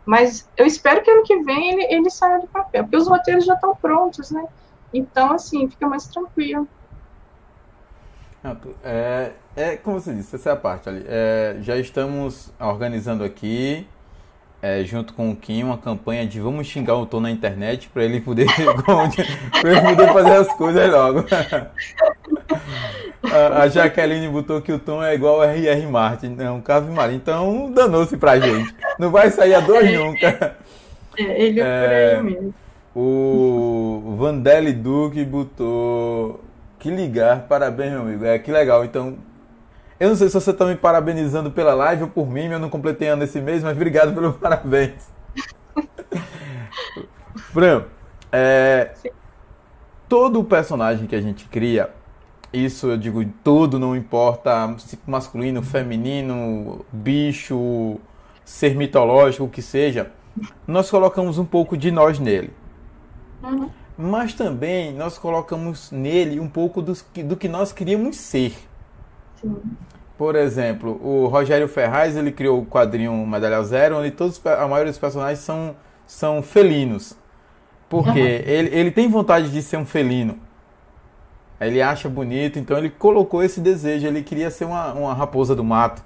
Mas eu espero que ano que vem ele, ele saia do papel, porque os roteiros já estão prontos, né? Então, assim, fica mais tranquilo. É, é, como você disse, essa é a parte ali. É, já estamos organizando aqui, é, junto com o Kim, uma campanha de vamos xingar o Tom na internet para ele poder [LAUGHS] para ele poder fazer as coisas logo. [LAUGHS] a, a, Jaqueline botou que o Tom é igual R.R. Martin, não, Cave Marinho. Então danou-se pra gente. Não vai sair a dois nunca. É, ele é por aí mesmo. O Vandele Duque botou que ligar, parabéns, meu amigo. É que legal. Então, eu não sei se você está me parabenizando pela live ou por mim, eu não completei ano esse mês, mas obrigado pelo [LAUGHS] parabéns. Fran, é, todo personagem que a gente cria, isso eu digo todo, não importa masculino, feminino, bicho, ser mitológico, o que seja, nós colocamos um pouco de nós nele. Uhum. Mas também nós colocamos nele um pouco do, do que nós queríamos ser. Sim. Por exemplo, o Rogério Ferraz ele criou o quadrinho Medalha Zero, onde todos, a maioria dos personagens são, são felinos. Porque uhum. ele, ele tem vontade de ser um felino. Ele acha bonito, então ele colocou esse desejo. Ele queria ser uma, uma raposa do mato.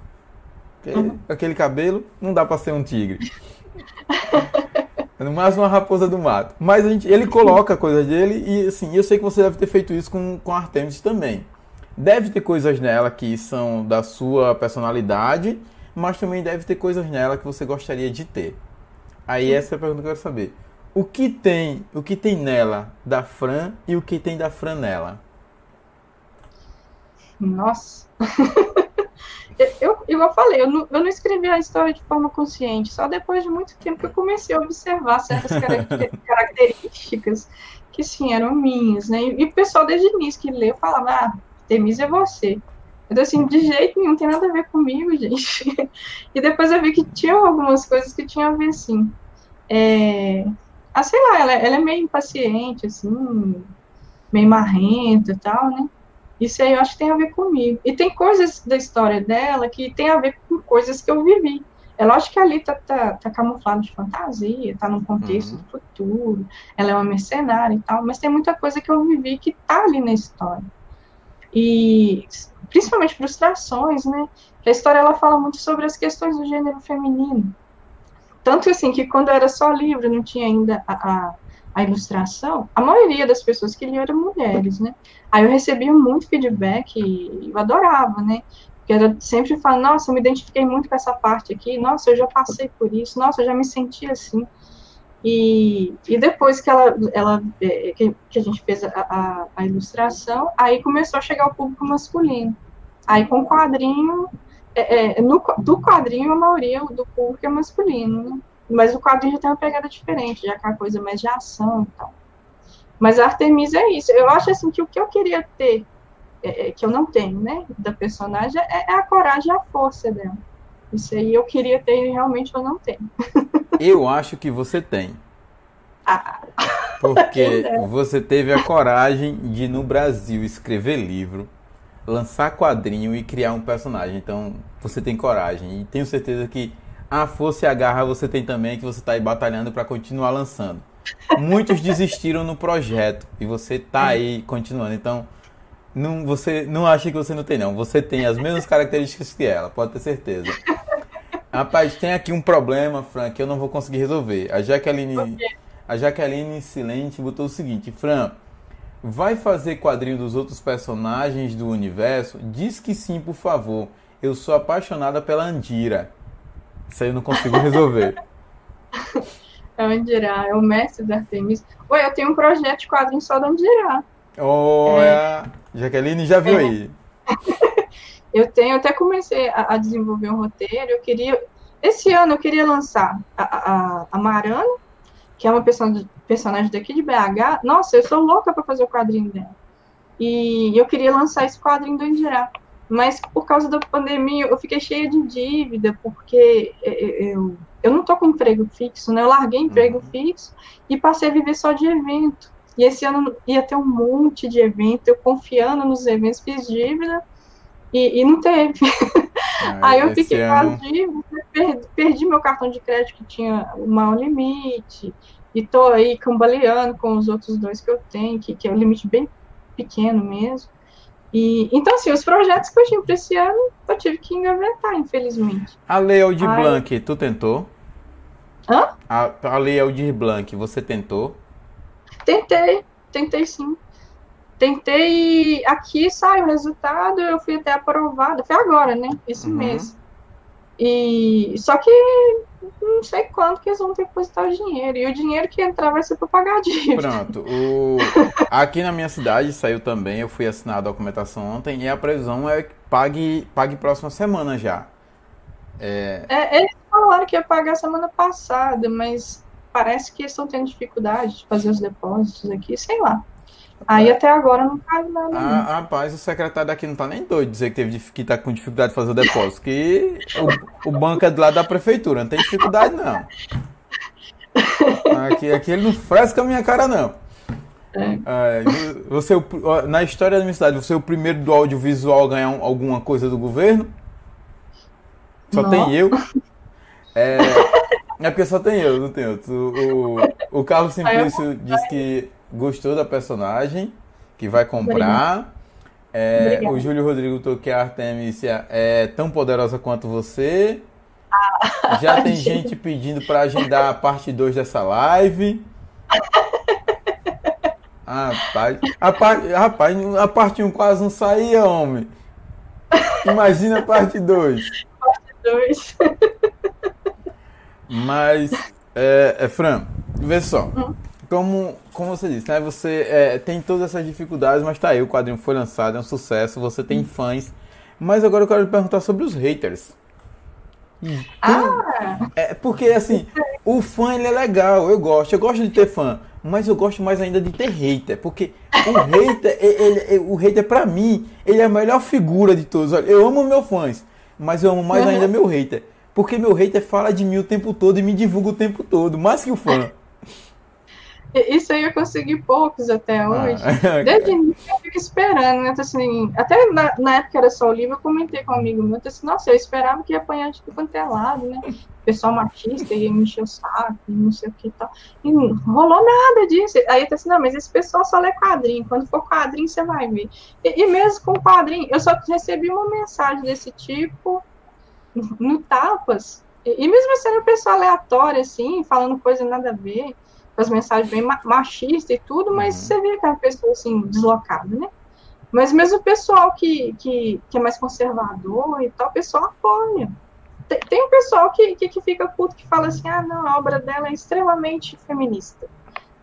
Uhum. Aquele cabelo não dá para ser um tigre. No máximo uma raposa do mato. Mas a gente, ele coloca coisas dele e assim, eu sei que você deve ter feito isso com, com Artemis também. Deve ter coisas nela que são da sua personalidade, mas também deve ter coisas nela que você gostaria de ter. Aí essa é a pergunta que eu quero saber. O que tem, o que tem nela da Fran e o que tem da Fran nela? Nossa. [LAUGHS] eu, igual eu falei, eu não, eu não escrevi a história de forma consciente, só depois de muito tempo que eu comecei a observar certas [LAUGHS] características que sim eram minhas, né? E, o pessoal desde o início que leu falava, ah, Temis é você. Eu assim, de jeito nenhum, não tem nada a ver comigo, [LAUGHS] gente. e depois eu vi que tinha algumas coisas que tinham a ver, sim. É... Ah, sei lá, ela, ela é meio impaciente, assim, meio marrenta e tal, né? Isso aí eu acho que tem a ver comigo. E tem coisas da história dela que tem a ver com coisas que eu vivi. É lógico que ali tá, tá, tá camuflado de fantasia, tá num contexto uhum. do futuro, ela é uma mercenária e tal, mas tem muita coisa que eu vivi que tá ali na história. E principalmente frustrações, né? A história ela fala muito sobre as questões do gênero feminino. Tanto assim que quando era só livro, não tinha ainda a, a a ilustração, a maioria das pessoas que liam eram mulheres, né? Aí eu recebia muito feedback e eu adorava, né? Porque era sempre falando, nossa, eu me identifiquei muito com essa parte aqui, nossa, eu já passei por isso, nossa, eu já me senti assim. E, e depois que ela, ela é, que, que a gente fez a, a, a, ilustração, aí começou a chegar o público masculino. Aí com o quadrinho, é, é, no, do quadrinho a maioria do público é masculino, né? Mas o quadrinho já tem uma pegada diferente, já que é uma coisa mais de ação e tal. Mas a Artemisa é isso. Eu acho assim que o que eu queria ter, é, é, que eu não tenho, né, da personagem, é, é, a coragem e a força dela. Isso aí eu queria ter e realmente eu não tenho. Eu acho que você tem. Ah. Porque [LAUGHS] você teve a coragem de, no Brasil, escrever livro, lançar quadrinho e criar um personagem. Então, você tem coragem. E tenho certeza que a força e a garra você tem também, que você está aí batalhando para continuar lançando. Muitos [LAUGHS] desistiram no projeto e você está aí continuando. Então, não, você não acha que você não tem, não. Você tem as mesmas características que ela, pode ter certeza. Rapaz, tem aqui um problema, Fran, que eu não vou conseguir resolver. A Jaqueline, a Jaqueline Silente botou o seguinte: Fran, vai fazer quadrinho dos outros personagens do universo? Diz que sim, por favor. Eu sou apaixonada pela Andira. Isso aí eu não consigo resolver. [LAUGHS] é o Andirá, é o mestre da Artemis. Oi, eu tenho um projeto de quadrinho só do Andirá. Olha, é... Jaqueline já viu é. aí. [LAUGHS] eu tenho, até comecei a, a, desenvolver um roteiro. Eu queria, esse ano eu queria lançar a, a, a Marana, que é uma personagem, personagem daqui de BH. Nossa, eu sou louca para fazer o quadrinho dela. E eu queria lançar esse quadrinho do Andirá. Mas por causa da pandemia, eu fiquei cheia de dívida, porque eu, eu não tô com emprego fixo, né? Eu larguei emprego uhum. fixo e passei a viver só de evento. E esse ano ia ter um monte de evento, eu confiando nos eventos, fiz dívida e, e não teve. Ah, Aí eu fiquei as dívidas, perdi, perdi, meu cartão de crédito que tinha o maior limite, e tô aí cambaleando com os outros dois que eu tenho, que, que é um limite bem pequeno mesmo. E, então, assim, os projetos que eu tinha para esse ano, eu tive que engavetar, infelizmente. A Lei Aldir Ai. Blanc, tu tentou? Hã? A, a Lei Aldir Blanc, você tentou? Tentei, tentei sim. Tentei aqui sai o resultado, eu fui até aprovada, foi agora, né? Esse uhum. mês. E só que não sei quanto que eles vão depositar o dinheiro. E o dinheiro que entrar vai ser para pagar a dívida. Pronto. O... [LAUGHS] Aqui na minha cidade saiu também, eu fui assinar a documentação ontem e a previsão é que pague, pague próxima semana já. É... É, eles falaram que ia pagar semana passada, mas parece que eles estão tendo dificuldade de fazer os depósitos aqui, sei lá. Aí é. até agora não caiu nada. Ah, rapaz, o secretário daqui não tá nem doido dizer que, teve, que tá com dificuldade de fazer o depósito. Que o, o banco é do lado da prefeitura, não tem dificuldade não. Aqui, aqui ele não fresca a minha cara, não. É. É, você, na história da minha cidade, você é o primeiro do audiovisual a ganhar alguma coisa do governo? Só não. tem eu. É, é porque só tem eu, não tem outro. O, o Carlos Simplício disse que gostou da personagem, que vai comprar. É, o Júlio Rodrigo falou que a Artemisia é tão poderosa quanto você. Ah, Já tem gente pedindo para agendar a parte 2 dessa live. [LAUGHS] Rapaz, a, par, rapaz, a parte 1 um quase não saía, homem. Imagina a parte 2. Parte 2. Mas, é, é, Fran, vê só. Hum como, como você disse, né? Você é, tem todas essas dificuldades, mas tá aí, o quadrinho foi lançado, é um sucesso, você tem fãs. Mas agora eu quero perguntar sobre os haters. ah! É, porque assim, o fã ele é legal, eu gosto, eu gosto de ter fã, mas eu gosto mais ainda de ter hater, porque o [LAUGHS] hater, ele, ele, o hater pra mim, ele é a melhor figura de todos. Olha, eu amo meus fãs, mas eu amo mais uhum. ainda meu hater, porque meu hater fala de mim o tempo todo e me divulga o tempo todo, mais que o fã. [LAUGHS] Isso aí eu consegui poucos até ah, hoje. [LAUGHS] Ah. Desde início eu fico esperando, né? Então, assim, até na, na, época era só o livro, eu comentei com um amigo meu, disse, nossa, eu esperava que ia apanhar de tudo quanto é lado, né? Pessoal machista ia me encher o saco, não sei o que e tal. E não rolou nada disso. Aí eu disse, não, mas esse pessoal só lê quadrinho. Quando for quadrinho, você vai ver. E, e mesmo com quadrinho, eu só recebi uma mensagem desse tipo no Tapas. E, e mesmo sendo uma pessoa aleatória, assim, falando coisa nada a ver as mensagens bem machistas e tudo, mas uhum. você vê aquela pessoa assim, deslocada, né? Mas mesmo o pessoal que, que, que é mais conservador e tal, o pessoal apoia. Tem, tem um pessoal que, que, que, fica puto que fala assim, ah, não, a obra dela é extremamente feminista.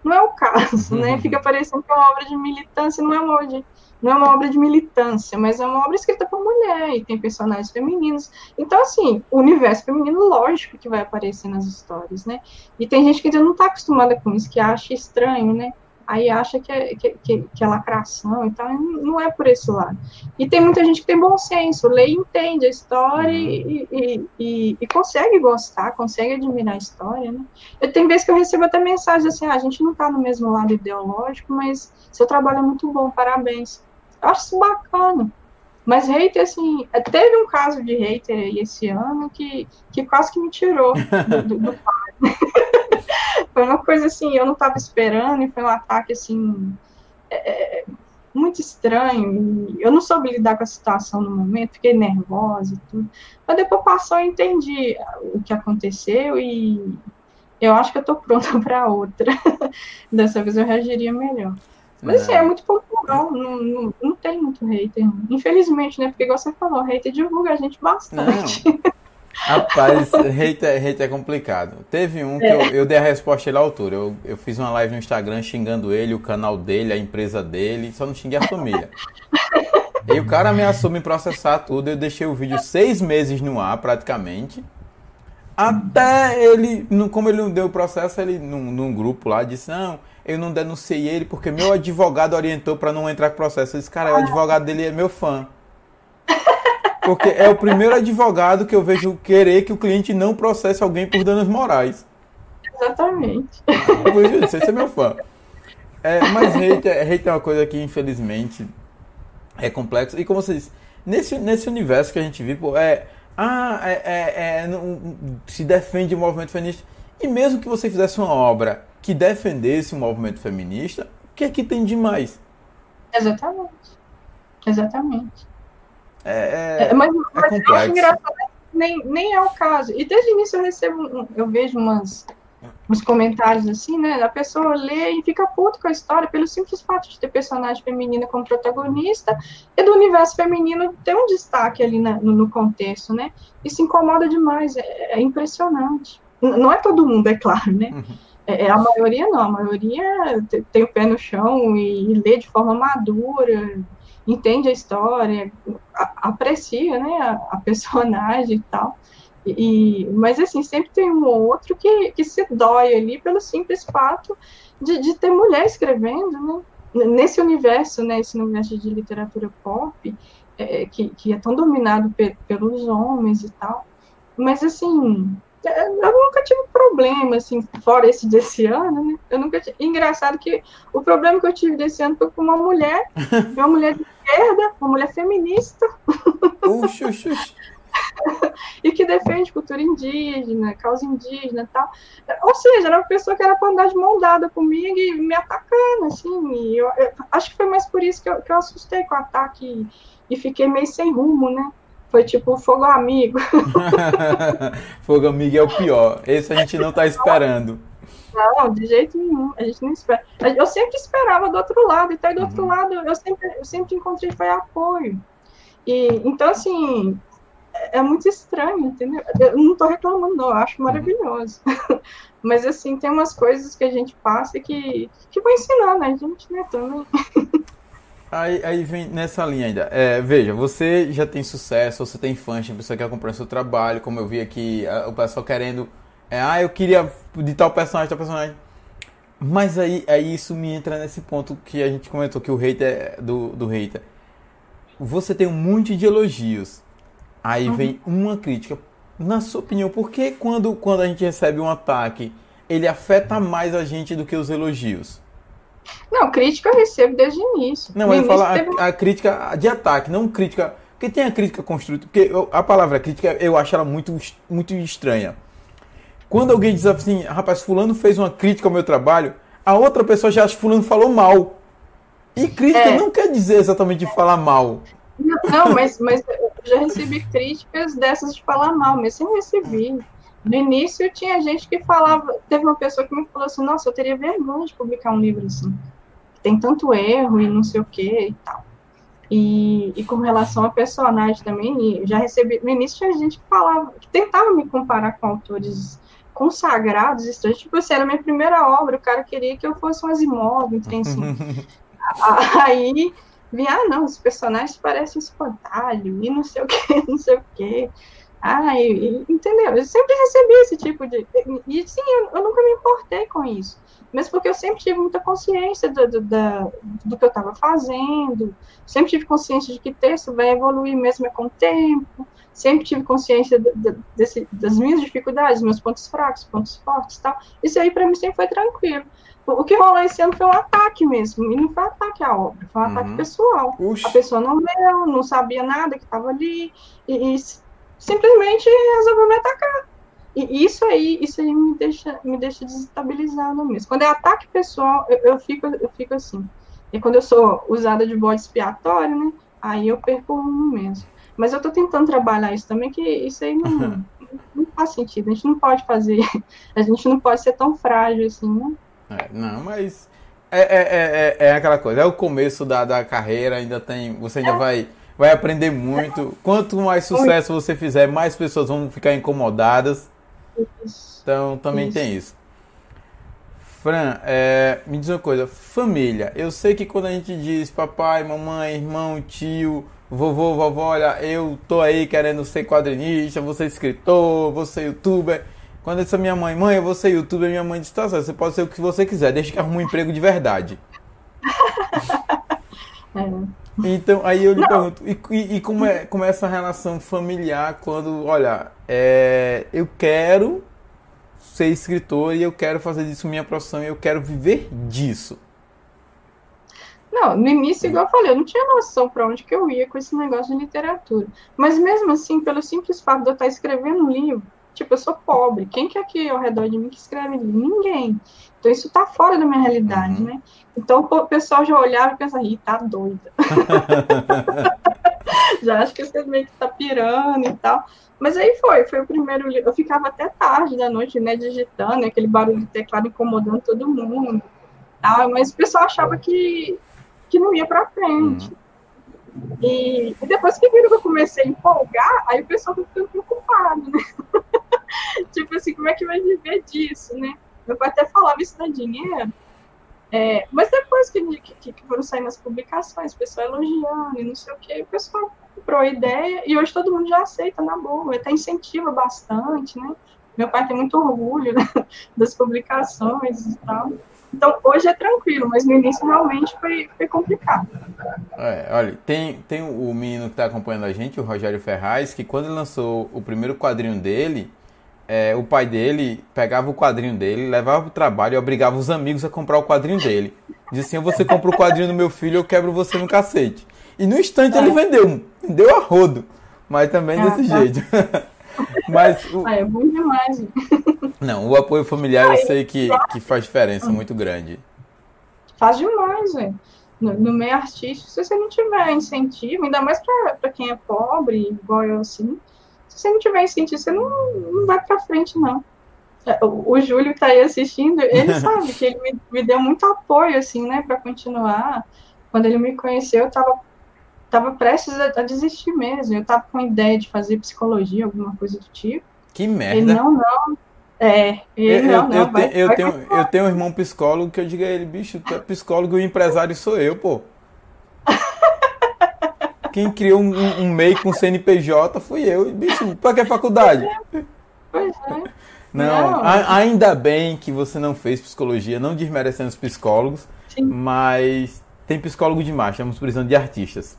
Não é o caso, né? Uhum. Fica parecendo que é uma obra de militância, não é uma obra de não é uma obra de militância, mas é uma obra escrita por mulher e tem personagens femininos. Então, assim, o universo feminino, lógico que vai aparecer nas histórias, né? E tem gente que ainda não está acostumada com isso, que acha estranho, né? Aí acha que é, que, que, que é lacração e tal, não é por esse lado. E tem muita gente que tem bom senso, lê e entende a história e, e, e, e consegue gostar, consegue admirar a história, né? Eu, tem vezes que eu recebo até mensagens assim, ah, a gente não está no mesmo lado ideológico, mas seu trabalho é muito bom, parabéns. Eu acho isso bacana. Mas hater, assim, é, teve um caso de hater aí esse ano que, que quase que me tirou do, do, do [LAUGHS] [LAUGHS] foi uma coisa assim, eu não estava esperando, e foi um ataque assim. É, é, muito estranho. eu não soube lidar com a situação no momento, fiquei nervosa e tudo. Mas depois passou, eu entendi o que aconteceu e eu acho que eu tô pronta [LAUGHS] para outra. Dessa vez eu reagiria melhor. Mas assim, é muito popular, não, não, não tem muito hater. Infelizmente, né? Porque, igual você falou, hater divulga a gente bastante. Rapaz, [LAUGHS] hater, hater é complicado. Teve um que é. eu, eu, dei a resposta ele à altura. Eu, eu fiz uma live no Instagram xingando ele, o canal dele, a empresa dele, só não xinguei a família. [LAUGHS] e o cara ameaçou me processar tudo. Eu deixei o vídeo seis meses no ar, praticamente. Até ele, como ele não deu o processo, ele num, num grupo lá disse: Não, eu não denunciei ele porque meu advogado orientou para não entrar com processo. Eu disse, cara, o advogado dele é meu fã. [LAUGHS] Porque é o primeiro advogado que eu vejo querer que o cliente não processe alguém por danos morais. Exatamente. Esse é meu fã. É, mas hate, hate é uma coisa que, infelizmente, é complexa. E como você disse, nesse, nesse universo que a gente vive, pô, é. Ah, é, é, é não, se defende o movimento feminista. E mesmo que você fizesse uma obra que defendesse o movimento feminista, o que é que tem de mais? Exatamente. Exatamente. É, é, é mas, é mas. Eu engraçado, nem, nem é o caso. E desde o início eu recebo, eu vejo umas, uns comentários assim, né? A pessoa lê e fica puto com a história pelo simples fato de ter personagem feminina como protagonista e do universo feminino ter um destaque ali na, no, no, contexto, né? Isso incomoda demais, é, é impressionante. Não é todo mundo, é claro, né? Uhum. É, é, a maioria não, a maioria tem o pé no chão e, e lê de forma madura, entende a história, a, aprecia né, a, a, [LAUGHS] personagem e tal. E, mas assim, sempre tem um ou outro que, que se dói ali pelo simples fato de, de ter mulher escrevendo, né? Nesse universo, né, esse universo de literatura pop, é, que, que é tão dominado pe, pelos homens e tal. Mas assim, é, eu nunca tive problema, assim, fora esse desse ano, né? Eu nunca tive... Engraçado que o problema que eu tive desse ano foi com uma mulher, [LAUGHS] uma mulher de esquerda, uma mulher feminista. Uxi, uxi, uxi. [LAUGHS] e que defende cultura indígena, causa indígena e tal. Ou seja, era uma pessoa que era para andar de mão dada comigo e me atacando, assim. Eu, eu, acho que foi mais por isso que eu, que eu assustei com o ataque e, e fiquei meio sem rumo, né? Foi tipo fogo amigo. [LAUGHS] fogo amigo é o pior. Esse a gente não tá esperando. Não, de jeito nenhum. A gente não espera. Eu sempre esperava do outro lado, então do uhum. outro lado eu sempre, eu sempre encontrei foi apoio. E, então, assim, é, muito estranho, entendeu? Eu não tô reclamando, não, eu acho maravilhoso. Uhum. [LAUGHS] Mas, assim, tem umas coisas que a gente passa que, que vão ensinando a gente, né, também. [LAUGHS] Aí, aí vem nessa linha ainda. É, veja, você já tem sucesso, você tem fãs, tem pessoa que acompanha seu trabalho, como eu vi aqui, o pessoal querendo. É, ah, eu queria de tal personagem, tal personagem. Mas aí, aí isso me entra nesse ponto que a gente comentou, que o hater é do, do hater. Você tem um monte de elogios. Aí uhum. vem uma crítica. Na sua opinião, por que quando, quando a gente recebe um ataque, ele afeta mais a gente do que os elogios? Não, crítica eu recebo desde o início. Não, mas eu falo teve... a, a, crítica de ataque, não crítica. Porque tem a crítica construtiva. Porque eu, a palavra crítica eu acho ela muito, muito estranha. Quando alguém diz assim, rapaz, Fulano fez uma crítica ao meu trabalho, a outra pessoa já acha que Fulano falou mal. E crítica é. não quer dizer exatamente de falar mal. Não, mas, mas eu já recebi críticas dessas de falar mal, mas sempre recebi. No início tinha gente que falava, teve uma pessoa que me falou assim, nossa, eu teria vergonha de publicar um livro assim, tem tanto erro e não sei o que e tal. E, e com relação a personagem também, já recebi, no início tinha gente que falava, que tentava me comparar com autores consagrados, estranhos, tipo assim, era a minha primeira obra, o cara queria que eu fosse um Asimov, um trem assim. [LAUGHS] Aí, vinha, ah, não, os personagens parecem espantalho, e não sei o que, [LAUGHS] não sei o que. Ah, e, entendeu? Eu sempre recebi esse tipo de. E sim, eu, eu, nunca me importei com isso. Mesmo porque eu sempre tive muita consciência do, do, do, do que eu estava fazendo, sempre tive consciência de que texto vai evoluir mesmo é com o tempo, sempre tive consciência desse, das minhas dificuldades, meus pontos fracos, pontos fortes tal. Isso aí para mim sempre foi tranquilo. O que rolou esse ano foi um ataque mesmo, e não foi um ataque à obra, foi um uhum. ataque pessoal. Uxi. A pessoa não leu, não sabia nada que estava ali, e, e simplesmente resolveu me atacar. E isso aí, isso aí me deixa, me deixa desestabilizado mesmo. Quando é ataque pessoal, eu, eu, fico, eu fico assim. E quando eu sou usada de bode expiatório, né? Aí eu perco o rumo mesmo. Mas eu tô tentando trabalhar isso também, que isso aí não, não faz sentido. A gente não pode fazer, [LAUGHS] a gente não pode ser tão frágil assim, né? É, não, mas é, é, é, é, aquela coisa, é o começo da, da carreira, ainda tem. Você ainda vai vai aprender muito. Quanto mais sucesso você fizer, mais pessoas vão ficar incomodadas. Então também isso. tem isso. Fran, é, me diz uma coisa, família. Eu sei que quando a gente diz papai, mamãe, irmão, tio, vovô, vovó, olha, eu tô aí querendo ser quadrinista, vou ser escritor, vou ser youtuber. Quando essa minha mãe, mãe, eu vou ser youtuber, minha mãe diz, tá certo, você pode ser o que você quiser, desde que arrume um emprego de verdade. [LAUGHS] é. Então, aí eu lhe Não. pergunto, e, e, como, é, como é essa relação familiar quando, olha, é, eu quero ser escritor e eu quero fazer disso minha profissão e eu quero viver disso? Não, no início, igual eu falei, eu não tinha noção para onde que eu ia com esse negócio de literatura. Mas mesmo assim, pelo simples fato de eu estar escrevendo um livro, tipo, eu sou pobre. Quem que é aqui ao redor de mim que escreve? Ninguém. Então isso está fora da minha realidade, uhum. né? Então o pessoal já olhava e pensava, ih, tá doida. [LAUGHS] já acho que você meio que tá pirando e tal. Mas aí foi, foi o primeiro livro. Eu ficava até tarde da noite, né, digitando, aquele barulho de teclado incomodando todo mundo. Tal, mas o pessoal achava que, que não ia para frente. Uhum. E, e, depois que viram que eu comecei a empolgar, aí o pessoal ficou preocupado, né? [LAUGHS] tipo assim, como é que vai viver disso, né? Meu pai até falava isso dá dinheiro. É, mas depois que, que, que, foram saindo as publicações, o pessoal elogiando e não sei o que, o pessoal comprou a ideia e hoje todo mundo já aceita na boa, até incentiva bastante, né? Meu pai tem muito orgulho né, [LAUGHS] das publicações e tal. Então, hoje é tranquilo, mas no início realmente foi, foi complicado. É, olha, tem, tem o menino que está acompanhando a gente, o Rogério Ferraz, que quando ele lançou o primeiro quadrinho dele, é, o pai dele pegava o quadrinho dele, levava para o trabalho e obrigava os amigos a comprar o quadrinho dele. Dizia assim, você compra o quadrinho do meu filho, eu quebro você no cacete. E no instante é. ele vendeu, vendeu a rodo, mas também desse tá. jeito. [LAUGHS] mas o... ah, é bom demais. Não, o apoio familiar eu sei que, que faz diferença muito grande. Faz demais, velho. No, no, meio artístico, se você não tiver incentivo, ainda mais para quem é pobre, igual eu assim, se você não tiver incentivo, você não, não vai para frente, não. É, o, o Júlio que tá aí assistindo, ele [LAUGHS] sabe que ele me, me deu muito apoio, assim, né, para continuar. Quando ele me conheceu, eu tava, tava prestes a, a desistir mesmo. Eu tava com ideia de fazer psicologia, alguma coisa do tipo. Que merda. Ele, não, não, é, eu, não, não, eu, vai, te, eu, vai tenho, eu tenho um irmão psicólogo que eu digo a ele, bicho, tu é psicólogo e o empresário sou eu, pô. [LAUGHS] Quem criou um, um MEI com CNPJ fui eu. Bicho, pra que faculdade? Pois é. Não, não. A, ainda bem que você não fez psicologia, não desmerecendo os psicólogos, Sim. mas tem psicólogo demais, estamos precisando de artistas.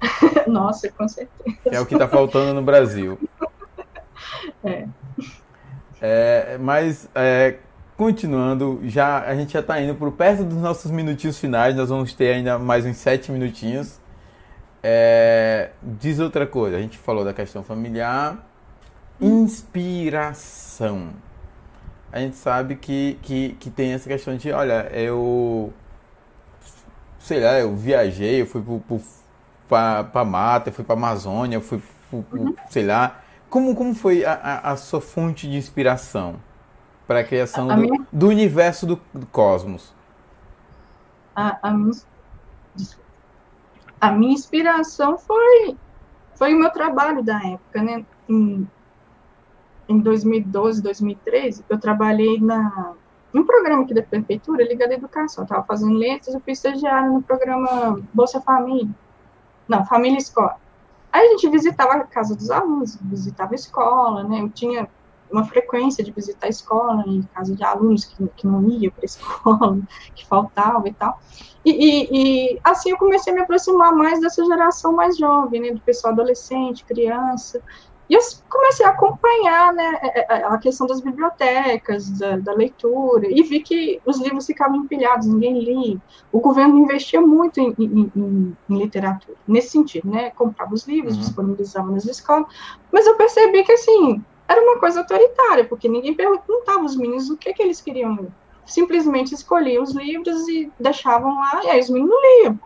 [LAUGHS] Nossa, com certeza. é o que está faltando no Brasil. [LAUGHS] É. É, mas, é, continuando, já a gente já está indo por perto dos nossos minutinhos finais, nós vamos ter ainda mais uns sete minutinhos. É, diz outra coisa, a gente falou da questão familiar, inspiração. A gente sabe que, que, que tem essa questão de, olha, eu sei lá, eu viajei, eu fui para pra mata, eu fui pra Amazônia, eu fui, pro, pro, uhum. sei lá, como, como foi a, a, a sua fonte de inspiração para a criação a do, minha... do, universo do, do cosmos? A, a, minha, a inspiração foi, foi o meu trabalho da época, né? Em, em 2012, 2013, eu trabalhei na, um programa aqui da prefeitura ligado à educação. estava fazendo letras, eu fui estagiária no programa Bolsa Família. Não, Família Escola. Aí a gente visitava a casa dos alunos, visitava a escola, né? Eu tinha uma frequência de visitar a escola, em casa de alunos que, que não iam para a [LAUGHS] escola, que faltava e tal. E, e, e, assim eu comecei a me aproximar mais dessa geração mais jovem, né? Do pessoal adolescente, criança. E eu comecei a acompanhar né, é, é, é, a questão das bibliotecas, da, da, leitura, e vi que os livros ficavam empilhados, ninguém lia. O governo investia muito em, em, em, em literatura, nesse sentido, né? Comprava os livros, uhum. disponibilizava nas escolas, mas eu percebi que, assim, era uma coisa autoritária, porque ninguém perguntava aos meninos o que, que eles queriam ler. Simplesmente escolhiam os livros e deixavam lá, e aí os meninos liam.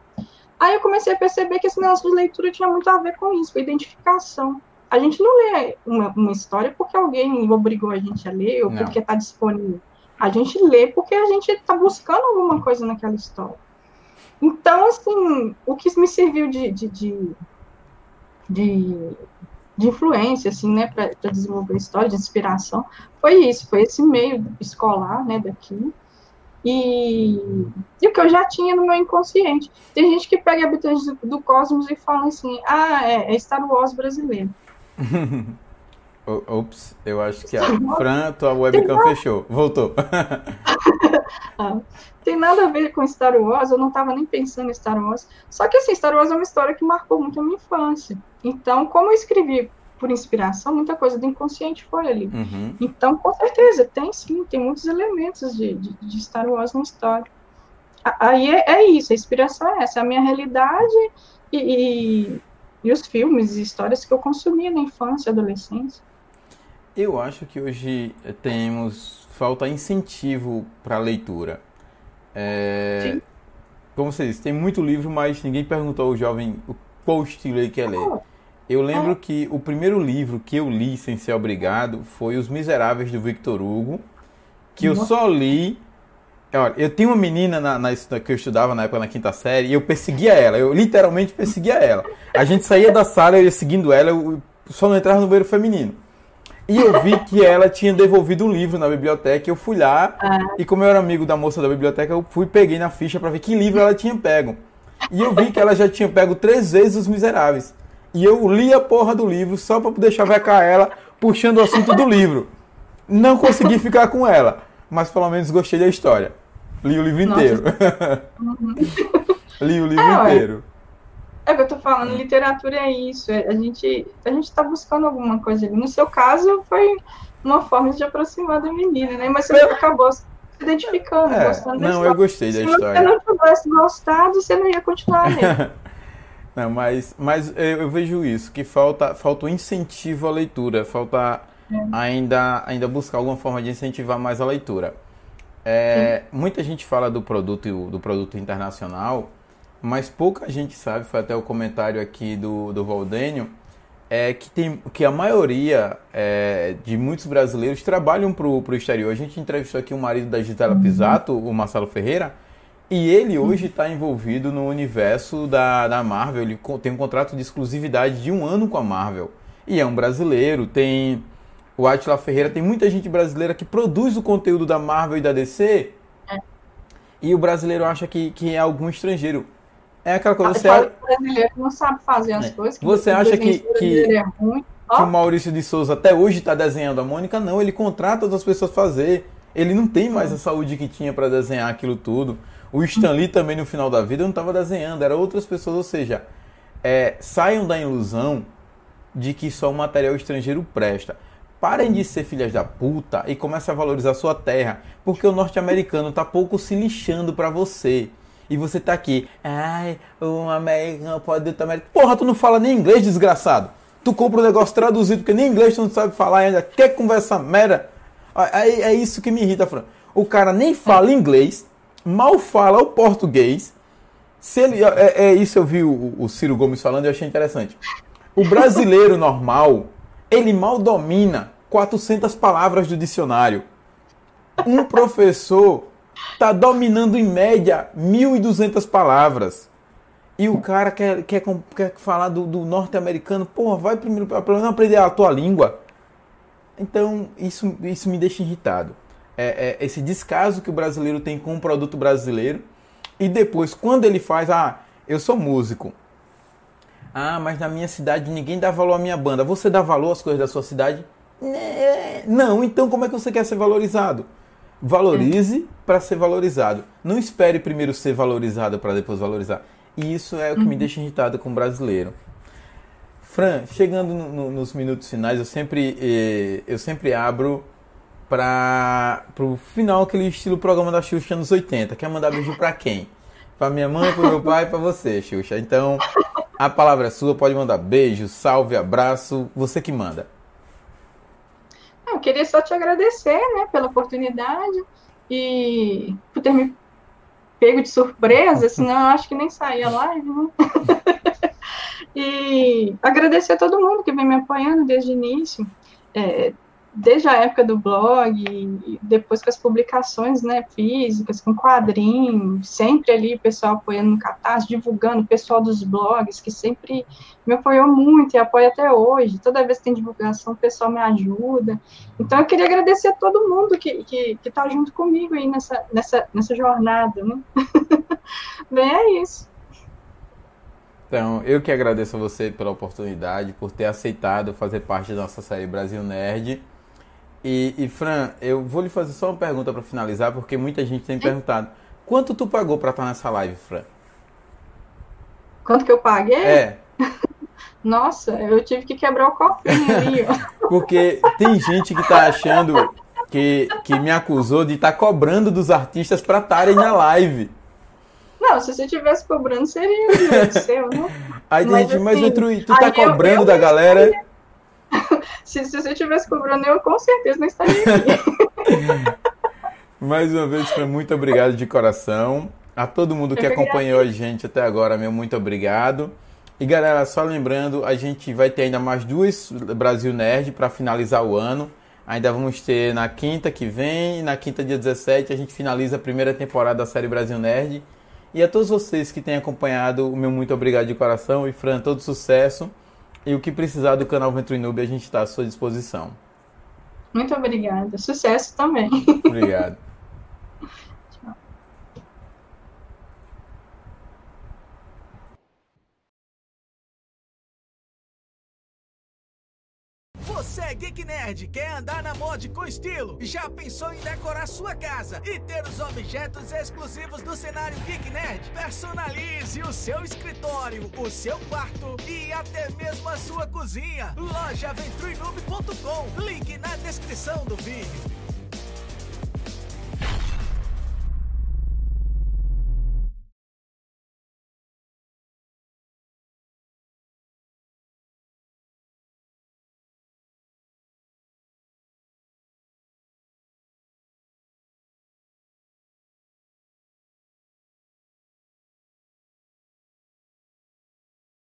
Aí eu comecei a perceber que esse negócio de leitura tinha muito a ver com isso, com a identificação a gente não lê uma, uma, história porque alguém obrigou a gente a ler ou não. porque está disponível. A gente lê porque a gente está buscando alguma coisa naquela história. Então, assim, o que me serviu de, de, de, de, de influência, assim, né, para desenvolver a história, de inspiração, foi isso, foi esse meio escolar, né, daqui. E, e, o que eu já tinha no meu inconsciente. Tem gente que pega habitantes do, do cosmos e fala assim, ah, é, é Star Wars brasileiro. Ops, eu acho que a Fran, tua webcam fechou. Voltou. [LAUGHS] ah, tem nada a ver com Star Wars, eu não estava nem pensando em Star Wars. Só que assim, Star Wars é uma história que marcou muito a minha infância. Então, como eu escrevi por inspiração, muita coisa do inconsciente foi ali. Uhum. Então, com certeza, tem sim, tem muitos elementos de, de, de Star Wars na história. Aí é, é, isso, a inspiração é essa, é a minha realidade e, e e os filmes e histórias que eu consumia na infância e adolescência. Eu acho que hoje temos falta incentivo para a leitura. É, Sim. Como você disse, tem muito livro, mas ninguém perguntou ao jovem qual estilo ele quer ler. Eu lembro é. que o primeiro livro que eu li sem ser obrigado foi Os Miseráveis do Victor Hugo, que Nossa. eu só li Olha, eu tinha uma menina na, na, que eu estudava na época na quinta série e eu perseguia ela, eu literalmente perseguia ela. A gente saía da sala, eu ia seguindo ela, eu só não entrava no banheiro feminino. E eu vi que ela tinha devolvido um livro na biblioteca. Eu fui lá Ah. e como eu era amigo da moça da biblioteca, eu fui peguei na ficha para ver que livro ela tinha pego. E eu vi que ela já tinha pego três vezes Os Miseráveis. E eu li a porra do livro só para deixar vecar ela puxando o assunto do livro. Não consegui ficar com ela, mas pelo menos gostei da história. Li o livro Nossa. inteiro. [LAUGHS] li o livro É, inteiro. É o que eu tô falando, literatura é isso. é- A gente, a gente tá buscando alguma coisa ali. No seu caso, foi uma forma de aproximar da menina, né? Mas você acabou se identificando, É, gostando não, eu gostei da Se você história. não tivesse gostado, você não ia continuar lendo. [LAUGHS] Não, mas, mas eu, vejo isso, que falta, falta um incentivo à leitura, falta ainda, ainda buscar alguma forma de incentivar mais a leitura. É, muita gente fala do produto, do produto internacional, mas pouca gente sabe, foi até o comentário aqui do, do Valdênio, é que, tem, que a maioria é, de muitos brasileiros trabalham para o exterior. A gente entrevistou aqui o marido da Gisela Pisato, o Marcelo Ferreira, e ele hoje está envolvido no universo da, da Marvel. Ele tem um contrato de exclusividade de um ano com a Marvel. E é um brasileiro. Tem o Atila Ferreira. Tem muita gente brasileira que produz o conteúdo da Marvel e da DC. E o brasileiro acha que, que é algum estrangeiro. É aquela coisa. Você, Fala a- que o brasileiro não sabe fazer as É. coisas. Você acha que- brasileiro é ruim. que Ó, o Maurício de Souza até hoje está desenhando a Mônica, não, ele contrata outras pessoas fazer. Ele não tem mais a saúde que tinha para desenhar aquilo tudo. O Stan Lee também no final da vida não estava desenhando, era outras pessoas, ou seja, é, saiam da ilusão de que só o material estrangeiro presta. Parem de ser filhas da puta e comecem a valorizar sua terra, porque o norte-americano tá pouco se lixando pra você. E você tá aqui, ai, o americano pode do América. Porra, tu não fala nem inglês, desgraçado. Tu compra o negócio traduzido, porque nem inglês tu não sabe falar ainda. Quer conversar merda? É, é isso que me irrita, Fran. O cara nem fala inglês, mal fala o português. Se ele, é, é isso eu vi o, o Ciro Gomes falando e achei interessante. O brasileiro normal, ele mal domina 400 palavras do dicionário. Um professor tá dominando em média 1.200 palavras. E o cara quer, quer, quer falar do, do norte-americano. Porra, vai primeiro, menos aprender a tua língua. Então, isso, isso me deixa irritado. É, é esse descaso que o brasileiro tem com o produto brasileiro. E depois, quando ele faz, ah, eu sou músico. Ah, mas na minha cidade ninguém dá valor à minha banda. Você dá valor às coisas da sua cidade? Né, Não, então como é que você quer ser valorizado? Valorize para ser valorizado. Não espere primeiro ser valorizado para depois valorizar. E isso é o que me deixa irritado com o brasileiro. Fran, chegando no- no- nos minutos finais, eu sempre, eh, eu sempre abro para o final aquele estilo programa da Xuxa nos 80. Quer mandar beijo para quem? Para minha mãe, para meu pai para você, Xuxa. Então, a palavra é sua, pode mandar beijo, salve, abraço, você que manda. Eu queria só te agradecer, né, pela oportunidade e por ter me pego de surpresa, [LAUGHS] senão eu acho que nem saía live, né? [LAUGHS] E agradecer a todo mundo que vem me apoiando desde o início, é, desde a época do blog, depois com as publicações, né, físicas, com quadrinhos, sempre ali o pessoal apoiando no Catarse, divulgando, o pessoal dos blogs, que sempre me apoiou muito e apoia até hoje. Toda vez que tem divulgação, o pessoal me ajuda. Então, eu queria agradecer a todo mundo que, que, que tá junto comigo aí nessa, nessa, nessa jornada, né? [LAUGHS] Bem, é isso. Então, eu que agradeço a você pela oportunidade, por ter aceitado fazer parte da nossa série Brasil Nerd. E, e Fran, eu vou lhe fazer só uma pergunta para finalizar, porque muita gente tem me perguntado. Quanto tu pagou para estar nessa live, Fran? Quanto que eu paguei? É, [LAUGHS] Nossa, eu tive que quebrar o cofrinho ali, ó. [LAUGHS] porque tem gente que tá achando que, que me acusou de estar cobrando dos artistas para estarem na live. Não, se você tivesse cobrando, seria o seu, né? Aí tem Mas, gente, mas assim, tu, tu tá aí eu- cobrando eu da galera. [LAUGHS] Se, se você tivesse cobrando, eu com certeza não estaria aqui. [LAUGHS] Mais uma vez, Fran, muito obrigado de coração. A todo mundo que acompanhou a gente até agora, meu muito obrigado. E galera, só lembrando, a gente vai ter ainda mais duas Brasil Nerd para finalizar o ano. Ainda vamos ter na quinta que vem, e na quinta dia 17 a gente finaliza a primeira temporada da série Brasil Nerd. E a todos vocês que têm acompanhado, o meu muito obrigado de coração. E Fran, todo sucesso. E o que precisar do canal Venture Noob, a gente está à sua disposição. Muito obrigada. Sucesso também. [LAUGHS] Obrigado. Você é Geek Nerd, quer andar na mod com estilo? Já pensou em decorar sua casa e ter os objetos exclusivos do cenário Geek Nerd? Personalize o seu escritório, o seu quarto e até mesmo a sua cozinha. Loja Link na descrição do vídeo.